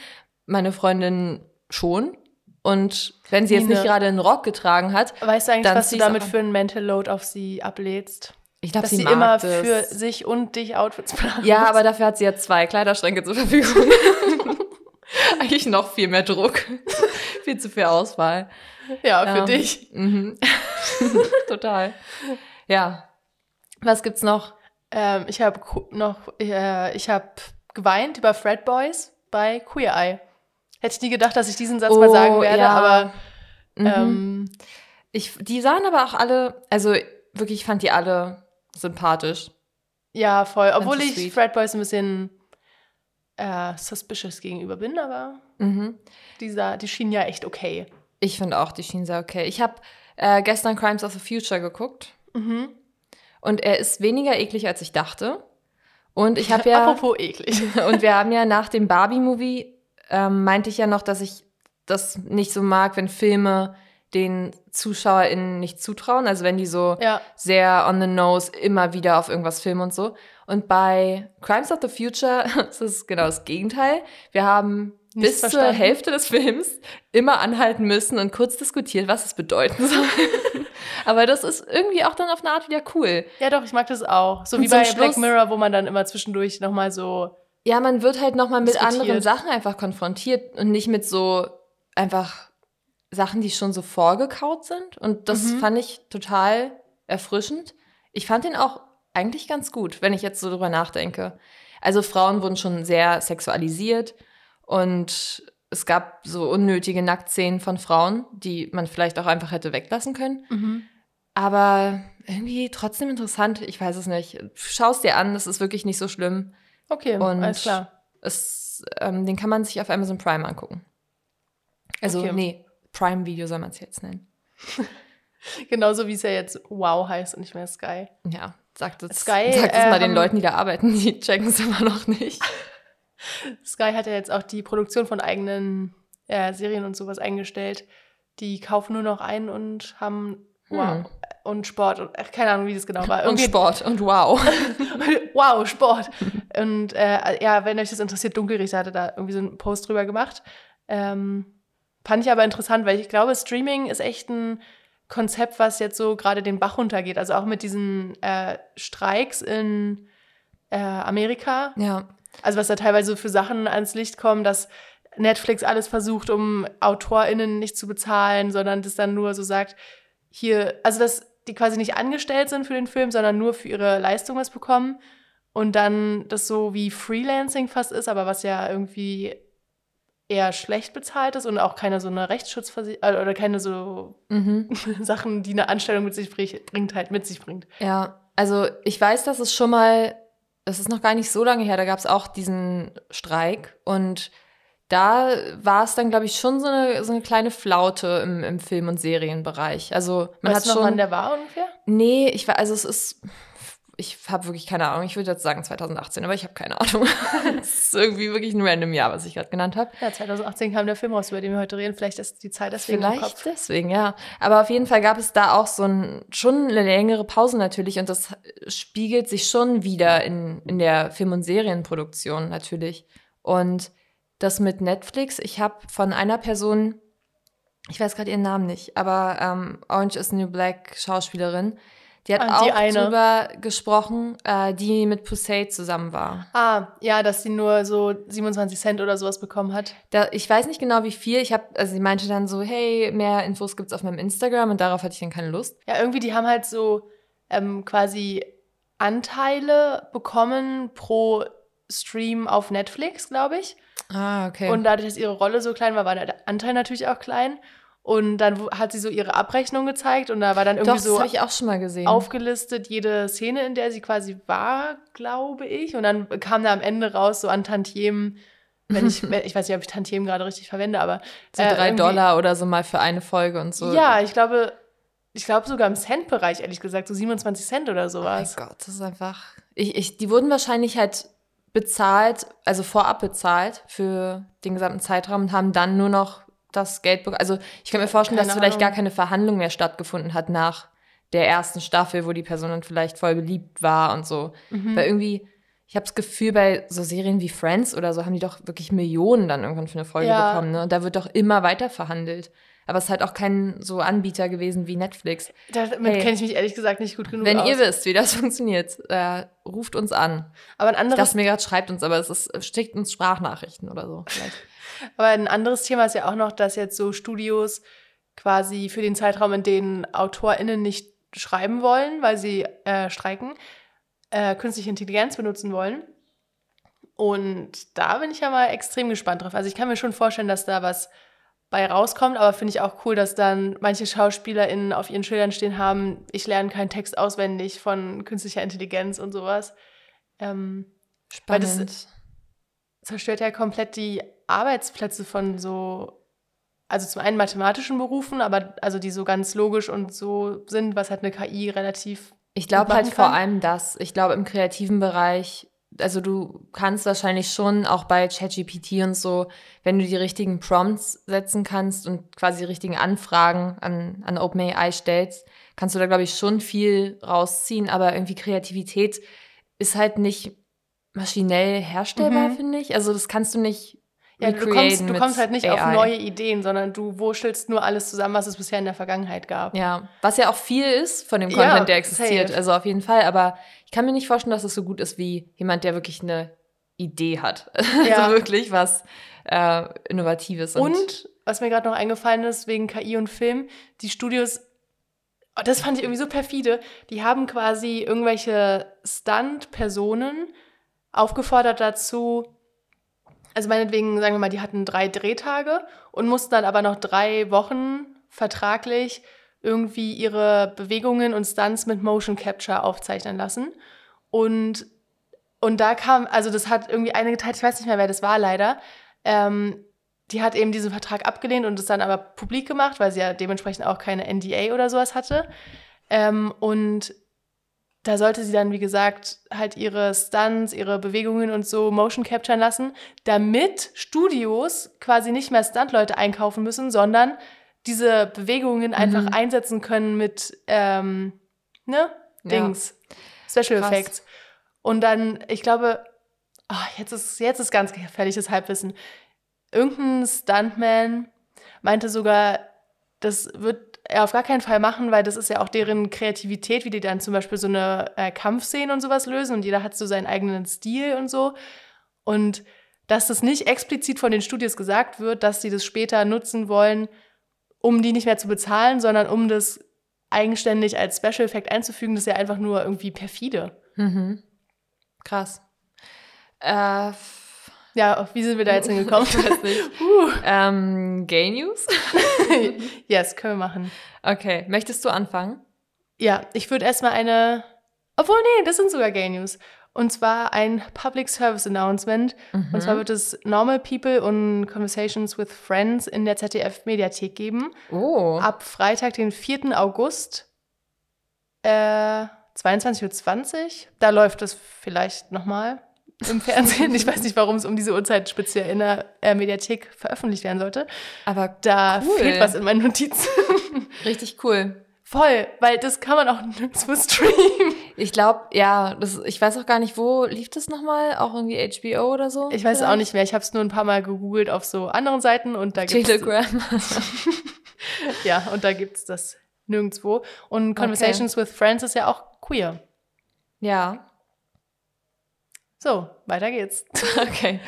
S2: Meine Freundin schon. Und wenn sie jetzt nicht gerade einen Rock getragen hat,
S1: Weißt du eigentlich, was du damit für ein Mental Load auf sie ablädst?
S2: ich glaube,
S1: Dass
S2: sie,
S1: sie immer
S2: das.
S1: für sich und dich Outfits planen
S2: Ja, aber dafür hat sie ja zwei Kleiderschränke zur Verfügung. Eigentlich noch viel mehr Druck. viel zu viel Auswahl.
S1: Ja, für
S2: Ähm,
S1: dich.
S2: Mhm. Total. Ja. Was gibt's noch?
S1: Ähm, ich habe noch, äh, ich habe geweint über Fred Boys bei Queer Eye. Hätte ich nie gedacht, dass ich diesen Satz mal sagen werde,
S2: Oh, ja.
S1: aber
S2: Mhm.
S1: ähm,
S2: ich, die sahen aber auch alle, also wirklich, ich fand die alle sympathisch.
S1: ja, voll. Obwohl ich
S2: sweet.
S1: Fred Boys ein bisschen äh, suspicious gegenüber bin, aber
S2: Mhm.
S1: dieser, die schienen ja echt okay.
S2: Ich finde auch, die schien sehr okay. Ich habe äh, gestern Crimes of the Future geguckt
S1: Mhm.
S2: und er ist weniger eklig, als ich dachte. Und ich habe ja.
S1: Apropos eklig.
S2: Und wir haben ja nach dem Barbie-Movie, ähm, meinte ich ja noch, dass ich das nicht so mag, wenn Filme den ZuschauerInnen nicht zutrauen. Also wenn die so
S1: Ja,
S2: sehr on the nose immer wieder auf irgendwas filmen und so. Und bei Crimes of the Future ist es genau das Gegenteil. Wir haben
S1: Nichts
S2: bis zur
S1: verstanden.
S2: Hälfte des Films immer anhalten müssen und kurz diskutiert, was es bedeuten soll. Aber das ist irgendwie auch dann auf eine Art wieder cool.
S1: ja doch, ich mag das auch. So
S2: Und
S1: wie bei
S2: Schluss-
S1: Black Mirror, wo man dann immer zwischendurch nochmal so
S2: Ja, man wird halt nochmal mit
S1: Diskutiert.
S2: anderen Sachen einfach konfrontiert und nicht mit so einfach Sachen, die schon so vorgekaut sind. Und das
S1: Mhm.
S2: fand ich total erfrischend. Ich fand den auch eigentlich ganz gut, wenn ich jetzt so drüber nachdenke. Also Frauen wurden schon sehr sexualisiert und es gab so unnötige Nacktszenen von Frauen, die man vielleicht auch einfach hätte weglassen können.
S1: Mhm.
S2: Aber irgendwie trotzdem interessant. Ich weiß es nicht. Schau's dir an, das ist wirklich nicht so schlimm.
S1: Okay,
S2: Und
S1: alles klar.
S2: es, ähm, den kann man sich auf Amazon Prime angucken. Also,
S1: Okay.
S2: nee, Prime-Video soll man es jetzt nennen.
S1: Genauso wie es ja jetzt Wow heißt und nicht mehr Sky.
S2: Ja, sagt es,
S1: Sky,
S2: sagt es
S1: äh,
S2: mal den
S1: haben-
S2: Leuten, die da arbeiten, die checken es immer noch nicht.
S1: Sky hat ja jetzt auch die Produktion von eigenen äh, Serien und sowas eingestellt. Die kaufen nur noch ein und haben Wow.
S2: Hm.
S1: Und Sport und ach, keine Ahnung, wie das genau war.
S2: Und
S1: Irgendwie-
S2: Sport und wow.
S1: wow, Sport. Und äh, ja, wenn euch das interessiert, Dunkelrichter hatte da irgendwie so einen Post drüber gemacht. Ähm, fand ich aber interessant, weil ich glaube, Streaming ist echt ein Konzept, was jetzt so gerade den Bach runtergeht. Also auch mit diesen äh, Streiks in äh, Amerika.
S2: Ja,
S1: Also was da teilweise für Sachen ans Licht kommen, dass Netflix alles versucht, um AutorInnen nicht zu bezahlen, sondern das dann nur so sagt, hier, also dass die quasi nicht angestellt sind für den Film, sondern nur für ihre Leistung was bekommen. Und dann das so wie Freelancing fast ist, aber was ja irgendwie eher schlecht bezahlt ist und auch keine so eine Rechtsschutzversicherung oder keine so
S2: mhm.
S1: Sachen, die eine Anstellung mit sich bring- bringt, halt mit sich bringt.
S2: ja. Also, ich weiß, dass es schon mal, das ist noch gar nicht so lange her, da gab es auch diesen Streik und da war es dann, glaube ich, schon so eine, so eine kleine Flaute im, im Film- und Serienbereich. Also, man
S1: weißt
S2: hat
S1: du noch,
S2: schon.
S1: der war ungefähr?
S2: Nee, ich war, also es ist, ich habe wirklich keine Ahnung. Ich würde jetzt sagen 2018, aber ich habe keine Ahnung. Es ist irgendwie wirklich ein random Jahr, was ich gerade genannt habe.
S1: Ja, 2018 kam der Film raus, über den wir heute reden. Vielleicht ist die Zeit deswegen im
S2: Vielleicht
S1: Kopf.
S2: deswegen, ja. Aber auf jeden Fall gab es da auch so ein, schon eine längere Pause natürlich und das spiegelt sich schon wieder in, in der Film- und Serienproduktion natürlich. Und das mit Netflix, ich habe von einer Person, ich weiß gerade ihren Namen nicht, aber ähm, Orange is the New Black Schauspielerin, die hat
S1: Ah, die
S2: auch
S1: eine.
S2: drüber gesprochen, äh, die mit Pusey zusammen war.
S1: Ah, ja, dass sie nur so 27 Cent oder sowas bekommen hat.
S2: Da, ich weiß nicht genau, wie viel. Ich habe, also sie meinte dann so, hey, mehr Infos gibt's auf meinem Instagram und darauf hatte ich dann keine Lust.
S1: Ja, irgendwie, die haben halt so ähm, quasi Anteile bekommen pro Stream auf Netflix, glaube ich.
S2: Ah, okay.
S1: Und dadurch, dass ihre Rolle so klein war, war der Anteil natürlich auch klein. Und dann hat sie so ihre Abrechnung gezeigt und da war dann
S2: Doch,
S1: irgendwie
S2: das
S1: so
S2: ich auch schon mal gesehen.
S1: aufgelistet, jede Szene, in der sie quasi war, glaube ich. Und dann kam da am Ende raus, so an Tantiemen, wenn ich, ich weiß nicht, ob ich Tantiemen gerade richtig verwende, aber.
S2: so
S1: äh,
S2: drei Dollar oder so mal für eine Folge und so.
S1: Ja, ich glaube, ich glaube sogar im Cent-Bereich, ehrlich gesagt, so 27 Cent oder
S2: Oh mein
S1: sowas.
S2: Gott, das ist einfach. Ich, ich, die wurden wahrscheinlich halt bezahlt, also vorab bezahlt für den gesamten Zeitraum und haben dann nur noch das Geld bekommen. Also ich kann mir vorstellen,
S1: Keine
S2: dass vielleicht gar
S1: Ahnung.
S2: keine Verhandlung mehr stattgefunden hat nach der ersten Staffel, wo die Person dann vielleicht voll beliebt war und so.
S1: Mhm.
S2: Weil irgendwie, ich habe das Gefühl, bei so Serien wie Friends oder so haben die doch wirklich Millionen dann irgendwann für eine Folge
S1: Ja.
S2: bekommen. Ne? Und da wird doch immer weiter verhandelt. Aber es ist halt auch kein so Anbieter gewesen wie Netflix.
S1: Damit
S2: Hey.
S1: kenne ich mich ehrlich gesagt nicht gut genug
S2: Wenn
S1: aus.
S2: ihr wisst, wie das funktioniert, äh, ruft uns an.
S1: aber, ein anderes,
S2: dachte mir gerade, schreibt uns, aber es ist, schickt uns Sprachnachrichten oder so. Vielleicht.
S1: aber ein anderes Thema ist ja auch noch, dass jetzt so Studios quasi für den Zeitraum, in dem AutorInnen nicht schreiben wollen, weil sie äh, streiken, äh, künstliche Intelligenz benutzen wollen. Und da bin ich ja mal extrem gespannt drauf. Also ich kann mir schon vorstellen, dass da was bei rauskommt, aber finde ich auch cool, dass dann manche SchauspielerInnen auf ihren Schildern stehen haben, ich lerne keinen Text auswendig von künstlicher Intelligenz und sowas. Ähm, Weil das-
S2: Spannend.
S1: zerstört ja komplett die Arbeitsplätze von so, also zum einen mathematischen Berufen, aber also die so ganz logisch und so sind, was halt eine KI relativ.
S2: Ich glaube halt vor allem das. Ich glaube im kreativen Bereich, also du kannst wahrscheinlich schon auch bei ChatGPT und so, wenn du die richtigen Prompts setzen kannst und quasi die richtigen Anfragen an, an OpenAI stellst, kannst du da, glaube ich, schon viel rausziehen. Aber irgendwie Kreativität ist halt nicht maschinell herstellbar,
S1: Mhm.
S2: finde ich. Also das kannst du nicht.
S1: Ja, du kommst, du kommst halt nicht auf
S2: AI.
S1: neue Ideen, sondern du wurschtelst nur alles zusammen, was es bisher in der Vergangenheit gab.
S2: Ja, was ja auch viel ist von dem
S1: Ja,
S2: Content, der existiert.
S1: safe.
S2: Also auf jeden Fall. Aber ich kann mir nicht vorstellen, dass es so gut ist wie jemand, der wirklich eine Idee hat.
S1: Ja.
S2: Also wirklich was äh, Innovatives.
S1: Und was mir gerade noch eingefallen ist, wegen KI und Film, die Studios, oh, das fand ich irgendwie so perfide, die haben quasi irgendwelche Stunt-Personen aufgefordert dazu, also meinetwegen, sagen wir mal, die hatten drei Drehtage und mussten dann aber noch drei Wochen vertraglich irgendwie ihre Bewegungen und Stunts mit Motion Capture aufzeichnen lassen. Und, und da kam, also das hat irgendwie eine geteilt, ich weiß nicht mehr, wer das war leider, ähm, die hat eben diesen Vertrag abgelehnt und es dann aber publik gemacht, weil sie ja dementsprechend auch keine NDA oder sowas hatte. Ähm, und da sollte sie dann, wie gesagt, halt ihre Stunts, ihre Bewegungen und so Motion capturen lassen, damit Studios quasi nicht mehr Stuntleute einkaufen müssen, sondern diese Bewegungen einfach
S2: Mhm.
S1: einsetzen können mit, ähm, ne,
S2: Ja.
S1: Dings, Special
S2: Krass.
S1: Effects. Und dann, ich glaube, ah, jetzt, ist, jetzt ist ganz gefährliches Halbwissen. Irgendein Stuntman meinte sogar, das wird er auf gar keinen Fall machen, weil das ist ja auch deren Kreativität, wie die dann zum Beispiel so eine äh, Kampfszene und sowas lösen und jeder hat so seinen eigenen Stil und so. Und dass das nicht explizit von den Studios gesagt wird, dass sie das später nutzen wollen, um die nicht mehr zu bezahlen, sondern um das eigenständig als Special Effect einzufügen, das ist ja einfach nur irgendwie perfide.
S2: Mhm. Krass. Äh,
S1: Ja, wie sind wir da jetzt hingekommen?
S2: ich weiß nicht.
S1: uh.
S2: ähm, Gay News?
S1: yes, können wir machen.
S2: Okay, möchtest du anfangen?
S1: Ja, ich würde erstmal eine. Obwohl, nee, das sind sogar Gay News. Und zwar ein Public Service Announcement. Und zwar wird es Normal People und Conversations with Friends in der ZDF-Mediathek geben.
S2: Oh.
S1: Ab Freitag, den 4. August, äh, 22.20 Uhr. Da läuft es vielleicht nochmal im Fernsehen. Ich weiß nicht, warum es um diese Uhrzeit speziell in der äh, Mediathek veröffentlicht werden sollte.
S2: Aber
S1: Da
S2: Cool.
S1: fehlt was in meinen Notizen.
S2: richtig cool.
S1: Voll, weil das kann man auch nirgendwo streamen.
S2: Ich glaube, ja, das, ich weiß auch gar nicht, wo lief das nochmal? Auch irgendwie HBO oder so?
S1: Ich weiß es auch nicht mehr. Ich habe es nur ein paar Mal gegoogelt auf so anderen Seiten und da gibt's
S2: Telegram.
S1: ja und da gibt's das nirgendwo. Und Conversations with Friends ist ja auch queer.
S2: ja,
S1: So, weiter geht's.
S2: okay.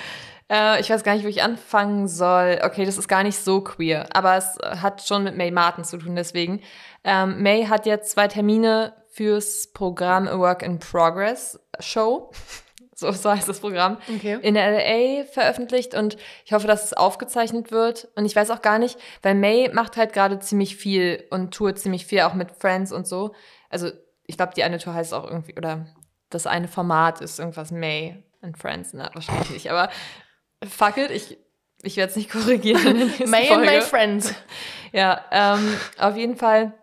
S2: Äh, ich weiß gar nicht, wo ich anfangen soll. Okay, das ist gar nicht so queer, aber es hat schon mit May Martin zu tun, deswegen. Ähm, May hat jetzt zwei Termine fürs Programm A Work in Progress Show. so, so heißt das Programm,
S1: Okay.
S2: in LA veröffentlicht und ich hoffe, dass es aufgezeichnet wird. Und ich weiß auch gar nicht, weil May macht halt gerade ziemlich viel und tourt ziemlich viel, auch mit Friends und so. Also ich glaube, die eine Tour heißt auch irgendwie, oder das eine Format ist irgendwas May and Friends. Na, wahrscheinlich nicht, aber fuck it, ich, ich werde es nicht korrigieren.
S1: May and
S2: Folge.
S1: my friends.
S2: Ja, ähm, auf jeden Fall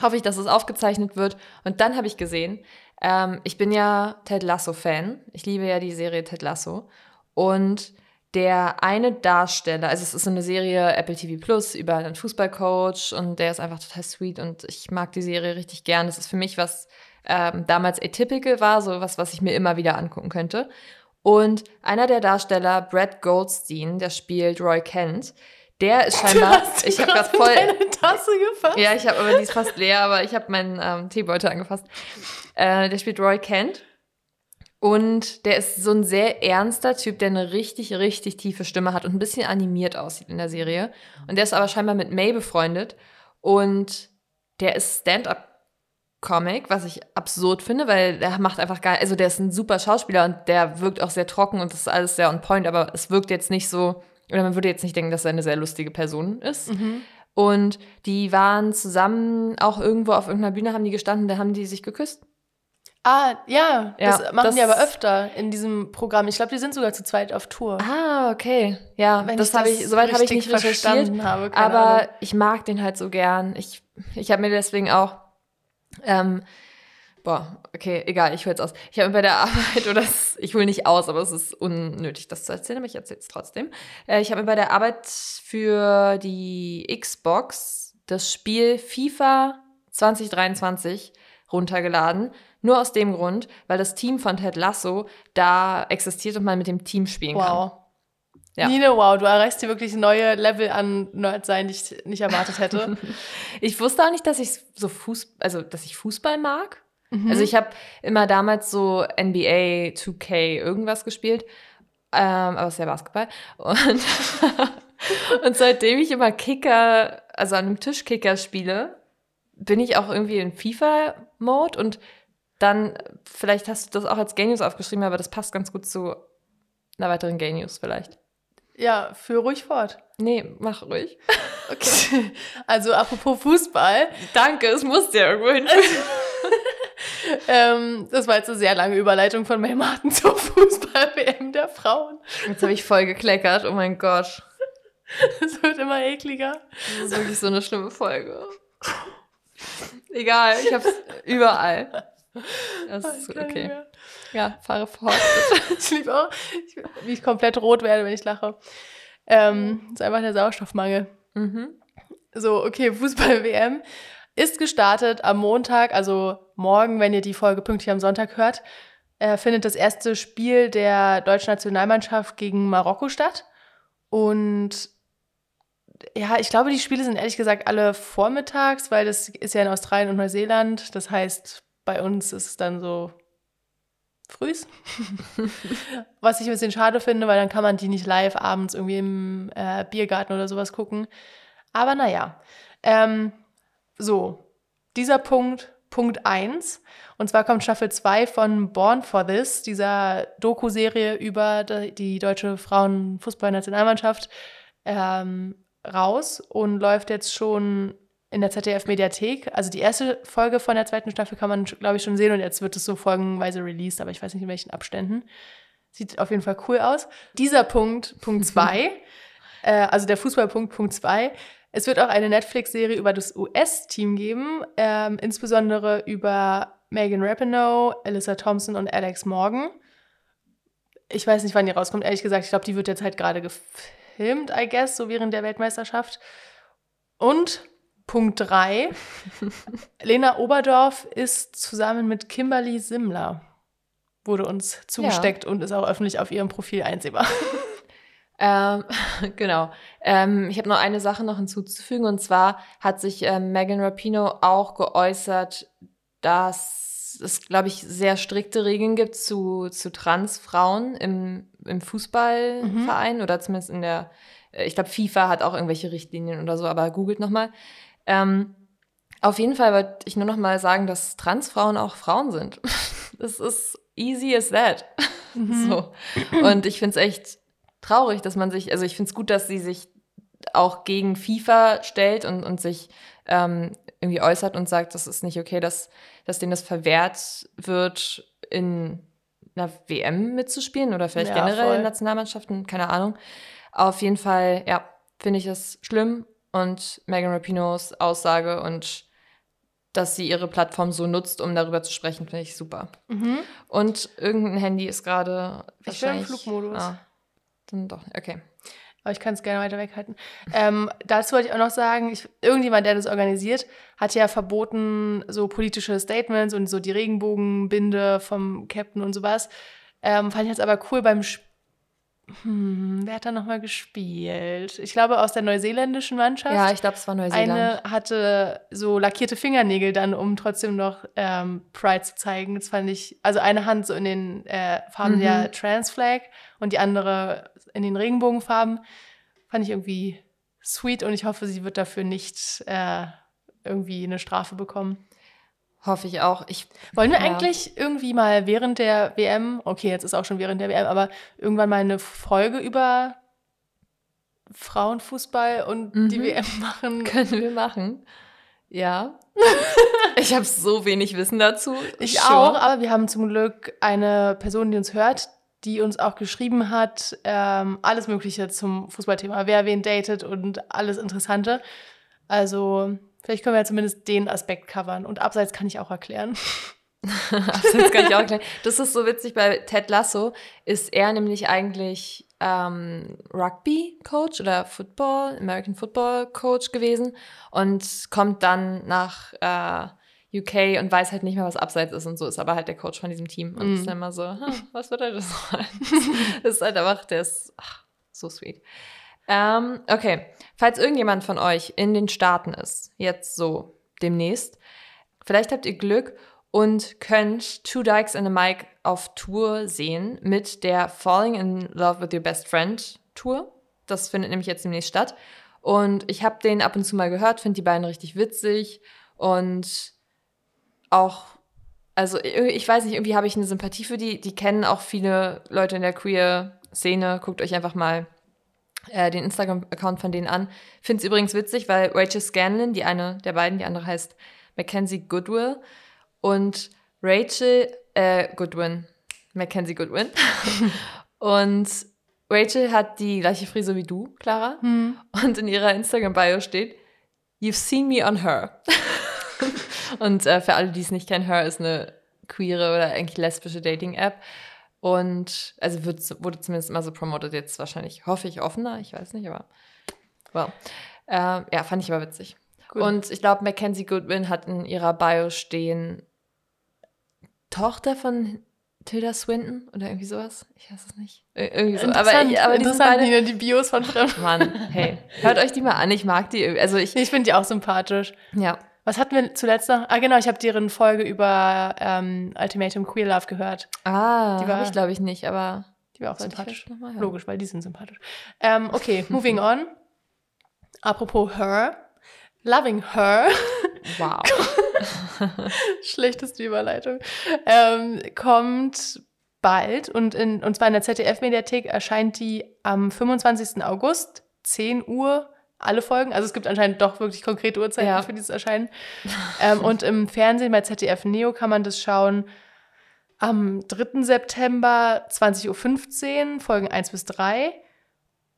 S2: hoffe ich, dass es aufgezeichnet wird. Und dann habe ich gesehen, ähm, ich bin ja Ted Lasso-Fan. Ich liebe ja die Serie Ted Lasso. Und der eine Darsteller, also es ist so eine Serie Apple TV Plus über einen Fußballcoach und der ist einfach total sweet und ich mag die Serie richtig gern. Das ist für mich was ähm, damals atypical war, so was, was ich mir immer wieder angucken könnte. Und einer der Darsteller, Brad Goldstein, der spielt Roy Kent, der ist scheinbar, ich habe gerade voll,
S1: deine Tasse gefasst.
S2: ja, ich habe aber die ist fast leer, aber ich habe meinen ähm, Teebeutel angefasst. Äh, der spielt Roy Kent. Und der ist so ein sehr ernster Typ, der eine richtig, richtig tiefe Stimme hat und ein bisschen animiert aussieht in der Serie. Und der ist aber scheinbar mit May befreundet. Und der ist Stand-up-Comic, was ich absurd finde, weil der macht einfach gar, also der ist ein super Schauspieler und der wirkt auch sehr trocken und das ist alles sehr on point, aber es wirkt jetzt nicht so, oder man würde jetzt nicht denken, dass er eine sehr lustige Person ist.
S1: Mhm.
S2: Und die waren zusammen auch irgendwo auf irgendeiner Bühne, haben die gestanden, da haben die sich geküsst.
S1: Ah, ja,
S2: Ja,
S1: das machen
S2: das-
S1: die aber öfter in diesem Programm. Ich glaube, die sind sogar zu zweit auf Tour.
S2: Ah, okay. Ja,
S1: Wenn
S2: das habe ich, soweit habe ich nicht recherchiert.
S1: verstanden habe.
S2: Aber
S1: Ahnung.
S2: ich mag den halt so gern. Ich, ich habe mir deswegen auch, ähm, boah, okay, egal, ich höre jetzt aus. Ich habe bei der Arbeit, oder das, ich hole nicht aus, aber es ist unnötig, das zu erzählen, aber ich erzähle es trotzdem. Äh, ich habe mir bei der Arbeit für die Xbox das Spiel FIFA 2023 runtergeladen. Nur aus dem Grund, weil das Team von Ted Lasso da existiert und man mit dem Team spielen kann. Ja.
S1: Nine, wow, du erreichst hier wirklich neue Level an Nerdsein, die ich nicht erwartet hätte.
S2: Ich wusste auch nicht, dass ich so Fuß, also dass ich Fußball mag.
S1: Mhm.
S2: Also ich habe immer damals so NBA 2K irgendwas gespielt, ähm, aber es ist ja Basketball. Und, und seitdem ich immer Kicker, also an einem Tischkicker spiele, bin ich auch irgendwie in FIFA-Mode und dann, vielleicht hast du das auch als Gay News aufgeschrieben, aber das passt ganz gut zu einer weiteren Gay News vielleicht.
S1: Ja, führ ruhig fort.
S2: Nee, mach ruhig.
S1: Okay. Also apropos Fußball,
S2: Danke, es muss ja irgendwo hin.
S1: ähm, das war jetzt eine sehr lange Überleitung von May Martin zur Fußball-WM der Frauen.
S2: Jetzt habe ich voll gekleckert, oh mein Gott.
S1: Es wird immer ekliger.
S2: Das ist wirklich so eine schlimme Folge. Egal, ich hab's überall. Das ist okay. Ja, fahre fort.
S1: Ich liebe auch, wie ich komplett rot werde, wenn ich lache. Ähm, das ist einfach der Sauerstoffmangel.
S2: Mhm.
S1: So, okay, Fußball-WM ist gestartet am Montag, also morgen, wenn ihr die Folge pünktlich am Sonntag hört, äh, findet das erste Spiel der deutschen Nationalmannschaft gegen Marokko statt. Und ja, ich glaube, die Spiele sind ehrlich gesagt alle vormittags, weil das ist ja in Australien und Neuseeland. Das heißt, bei uns ist es dann so frühs. Was ich ein bisschen schade finde, weil dann kann man die nicht live abends irgendwie im äh, Biergarten oder sowas gucken. Aber naja. Ähm, so, dieser Punkt, Punkt 1. Und zwar kommt Staffel 2 von Born for This, dieser Doku-Serie über die, deutsche Frauenfußballnationalmannschaft, ähm, raus und läuft jetzt schon in der ZDF-Mediathek. Also die erste Folge von der zweiten Staffel kann man, glaube ich, schon sehen und jetzt wird es so folgenweise released, aber ich weiß nicht in welchen Abständen. Sieht auf jeden Fall cool aus. Dieser Punkt, Punkt 2, äh, also der Fußballpunkt, Punkt 2, es wird auch eine Netflix-Serie über das US-Team geben, ähm, insbesondere über Megan Rapinoe, Alyssa Thompson und Alex Morgan. Ich weiß nicht, wann die rauskommt, ehrlich gesagt. Ich glaube, die wird jetzt halt gerade gefilmt, I guess, so während der Weltmeisterschaft. Und Punkt 3, Lena Oberdorf ist zusammen mit Kimberly Simmler, wurde uns zugesteckt und ist auch öffentlich auf ihrem Profil einsehbar.
S2: Ähm, genau. Ähm, ich habe noch eine Sache noch hinzuzufügen und zwar hat sich ähm, Megan Rapinoe auch geäußert, dass es, glaube ich, sehr strikte Regeln gibt zu, zu Transfrauen im, im Fußballverein oder zumindest in der, äh, ich glaube, FIFA hat auch irgendwelche Richtlinien oder so, aber googelt nochmal. Ähm, auf jeden Fall wollte ich nur noch mal sagen, dass Transfrauen auch Frauen sind. Das ist easy as that. Mhm. So. Und ich finde es echt traurig, dass man sich, also ich finde es gut, dass sie sich auch gegen FIFA stellt und, und sich ähm, irgendwie äußert und sagt, das ist nicht okay, dass, dass denen das verwehrt wird, in einer WM mitzuspielen oder vielleicht ja, generell voll. in Nationalmannschaften, keine Ahnung. Auf jeden Fall, ja, finde ich es schlimm und Megan Rapinos Aussage und dass sie ihre Plattform so nutzt, um darüber zu sprechen, finde ich super. Mhm. Und irgendein Handy ist gerade wahrscheinlich...
S1: Ich bin im Flugmodus. Ah,
S2: dann doch, okay.
S1: Aber ich kann es gerne weiter weghalten. Ähm, dazu wollte ich auch noch sagen, ich, irgendjemand, der das organisiert, hat ja verboten, so politische Statements und so die Regenbogenbinde vom Captain und sowas. Ähm, fand ich jetzt aber cool beim Spiel. Hm, wer hat da nochmal gespielt? Ich glaube aus der neuseeländischen Mannschaft.
S2: Ja, ich glaube, es war Neuseeland.
S1: Eine hatte so lackierte Fingernägel dann, um trotzdem noch ähm, Pride zu zeigen. Das fand ich, also eine Hand so in den äh, Farben mhm. der Transflag und die andere in den Regenbogenfarben. Fand ich irgendwie sweet und ich hoffe, sie wird dafür nicht äh, irgendwie eine Strafe bekommen.
S2: Hoffe ich auch. Ich,
S1: Wollen wir ja. eigentlich irgendwie mal während der WM, okay, jetzt ist auch schon während der WM, aber irgendwann mal eine Folge über Frauenfußball und mhm. die WM machen?
S2: Können wir machen. Ja. ich habe so wenig Wissen dazu.
S1: Ich Schon. auch, aber wir haben zum Glück eine Person, die uns hört, die uns auch geschrieben hat, ähm, alles Mögliche zum Fußballthema, wer wen datet und alles Interessante. Also vielleicht können wir ja zumindest den Aspekt covern. Und abseits kann ich auch erklären.
S2: abseits kann ich auch erklären. Das ist so witzig, bei Ted Lasso ist er nämlich eigentlich ähm, Rugby-Coach oder Football, American Football-Coach gewesen und kommt dann nach äh, UK und weiß halt nicht mehr, was Abseits ist und so, ist aber halt der Coach von diesem Team. Und mm. ist dann immer so, hm, was bedeutet das? das ist halt einfach, der ist ach, so sweet. Ähm, okay, falls irgendjemand von euch in den Staaten ist, jetzt so demnächst, vielleicht habt ihr Glück und könnt Two Dykes and a Mike auf Tour sehen mit der Falling in Love with Your Best Friend Tour. Das findet nämlich jetzt demnächst statt. Und ich habe den ab und zu mal gehört, finde die beiden richtig witzig und auch, also ich weiß nicht, irgendwie habe ich eine Sympathie für die. Die kennen auch viele Leute in der Queer-Szene. Guckt euch einfach mal äh, den Instagram-Account von denen an. Finde es übrigens witzig, weil Rachel Scanlon, die eine der beiden, die andere heißt Mackenzie Goodwill und Rachel äh, Goodwin, Mackenzie Goodwin. und Rachel hat die gleiche Frise wie du, Clara. Hm. Und in ihrer Instagram-Bio steht, You've seen me on her. Und äh, für alle, die es nicht kennen, Her ist eine queere oder eigentlich lesbische Dating-App. Und also wird, wurde zumindest immer so promotet, jetzt wahrscheinlich, hoffe ich, offener, ich weiß nicht, aber well. Äh, ja, fand ich aber witzig. Gut. Und ich glaube, Mackenzie Goodwin hat in ihrer Bio stehen Tochter von Tilda Swinton oder irgendwie sowas. Ich weiß es nicht. Ir irgendwie so.
S1: Aber, aber die sind beide die Bios von Fremden.
S2: Mann, hey, hört euch die mal an. Ich mag die. Also ich,
S1: ich finde die auch sympathisch.
S2: Ja.
S1: Was hatten wir zuletzt noch? Ah, genau, ich habe deren Folge über ähm, Ultimatum Queer Love gehört.
S2: Ah, die war ich glaube ich nicht, aber
S1: die war auch sympathisch. Logisch, weil die sind sympathisch. Ähm, okay, moving on. Apropos her, loving her.
S2: Wow.
S1: Schlechteste Überleitung. Ähm, kommt bald und, in, und zwar in der ZDF-Mediathek erscheint die am 25. August, 10 Uhr alle Folgen. Also es gibt anscheinend doch wirklich konkrete Uhrzeiten ja. für dieses Erscheinen. ähm, und im Fernsehen bei ZDF Neo kann man das schauen am 3. September 20.15 Uhr, Folgen 1 bis 3.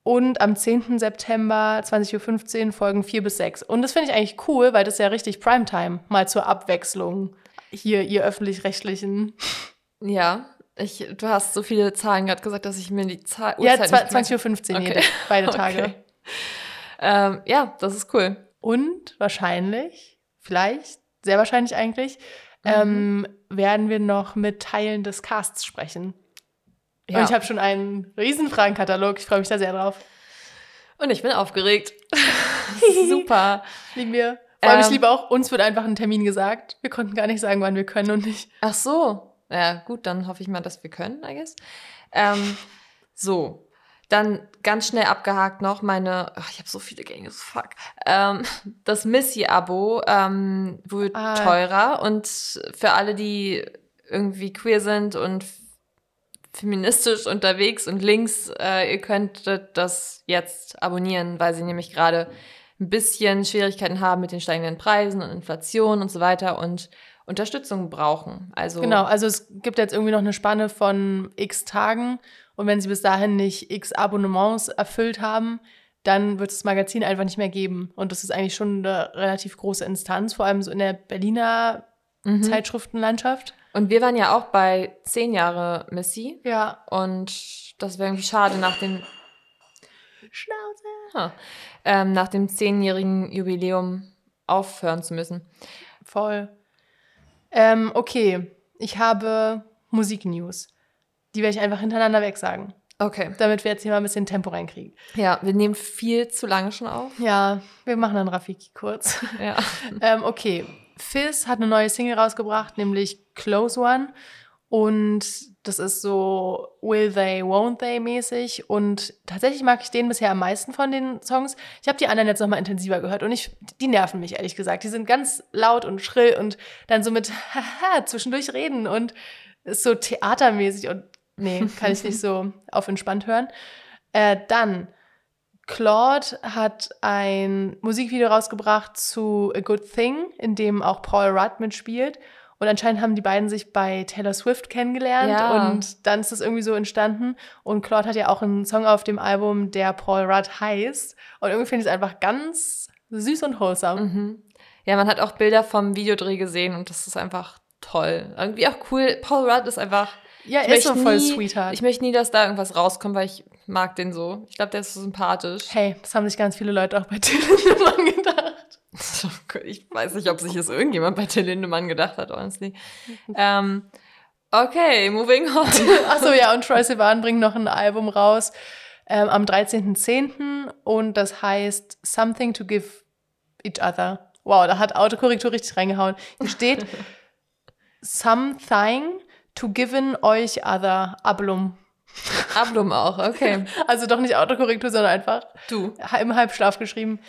S1: Und am 10. September 20.15 Uhr Folgen 4 bis 6. Und das finde ich eigentlich cool, weil das ist ja richtig Primetime, mal zur Abwechslung. Hier, ihr öffentlich-rechtlichen.
S2: Ja, ich, du hast so viele Zahlen gerade gesagt, dass ich mir die Zahl.
S1: Ja, 20.15 Uhr okay. jede, beide Tage. Okay.
S2: Ähm, ja, das ist cool.
S1: Und wahrscheinlich, vielleicht, sehr wahrscheinlich eigentlich, mhm. ähm, werden wir noch mit Teilen des Casts sprechen. Ja. Und ich habe schon einen riesen Fragenkatalog. Ich freue mich da sehr drauf.
S2: Und ich bin aufgeregt. Super.
S1: Lieben wir. Vor allem, ähm, ich liebe auch, uns wird einfach ein Termin gesagt. Wir konnten gar nicht sagen, wann wir können und nicht.
S2: Ach so. Ja, gut, dann hoffe ich mal, dass wir können, I guess. Ähm, so, dann ganz schnell abgehakt noch meine, ach, ich habe so viele Gänge, fuck. Ähm, das Missy-Abo ähm, wird ah. teurer und für alle, die irgendwie queer sind und feministisch unterwegs und links. Äh, ihr könntet das jetzt abonnieren, weil sie nämlich gerade ein bisschen Schwierigkeiten haben mit den steigenden Preisen und Inflation und so weiter und Unterstützung brauchen. Also
S1: genau, also es gibt jetzt irgendwie noch eine Spanne von x Tagen und wenn sie bis dahin nicht x Abonnements erfüllt haben, dann wird das Magazin einfach nicht mehr geben. Und das ist eigentlich schon eine relativ große Instanz, vor allem so in der Berliner mhm. Zeitschriftenlandschaft.
S2: Und wir waren ja auch bei zehn Jahre Missy.
S1: Ja.
S2: Und das wäre irgendwie schade nach dem
S1: Schnauze.
S2: Huh, ähm, nach dem zehnjährigen Jubiläum aufhören zu müssen.
S1: Voll. Ähm, okay, ich habe Musiknews. Die werde ich einfach hintereinander weg sagen.
S2: Okay.
S1: Damit wir jetzt hier mal ein bisschen Tempo reinkriegen.
S2: Ja, wir nehmen viel zu lange schon auf.
S1: Ja, wir machen dann Rafiki kurz.
S2: Ja.
S1: ähm, okay. Fizz hat eine neue Single rausgebracht, nämlich Close One. Und das ist so Will They, Won't They mäßig. Und tatsächlich mag ich den bisher am meisten von den Songs. Ich habe die anderen jetzt nochmal intensiver gehört und ich, die nerven mich ehrlich gesagt. Die sind ganz laut und schrill und dann so mit haha zwischendurch reden und ist so theatermäßig und nee, kann ich nicht so auf entspannt hören. Äh, dann Claude hat ein Musikvideo rausgebracht zu A Good Thing, in dem auch Paul Rudd mitspielt. Und anscheinend haben die beiden sich bei Taylor Swift kennengelernt ja. und dann ist das irgendwie so entstanden. Und Claude hat ja auch einen Song auf dem Album, der Paul Rudd heißt. Und irgendwie finde ich es einfach ganz süß und wholesome.
S2: Mhm. Ja, man hat auch Bilder vom Videodreh gesehen und das ist einfach toll. Irgendwie auch cool. Paul Rudd ist einfach.
S1: Ja, er ist so voll nie, Sweetheart.
S2: Ich möchte nie, dass da irgendwas rauskommt, weil ich mag den so. Ich glaube, der ist so sympathisch.
S1: Hey, das haben sich ganz viele Leute auch bei Till Lindemann gedacht.
S2: Ich weiß nicht, ob sich das irgendjemand bei Till Lindemann gedacht hat, honestly. ähm, okay, moving on.
S1: Achso, ja, und Troy Sivan bringt noch ein Album raus ähm, am 13.10. und das heißt Something to Give Each Other. Wow, da hat Autokorrektur richtig reingehauen. Hier steht Something to Given Euch Other Ablum.
S2: Ablum auch, okay.
S1: Also doch nicht Autokorrektur, sondern einfach
S2: du
S1: im Halbschlaf geschrieben.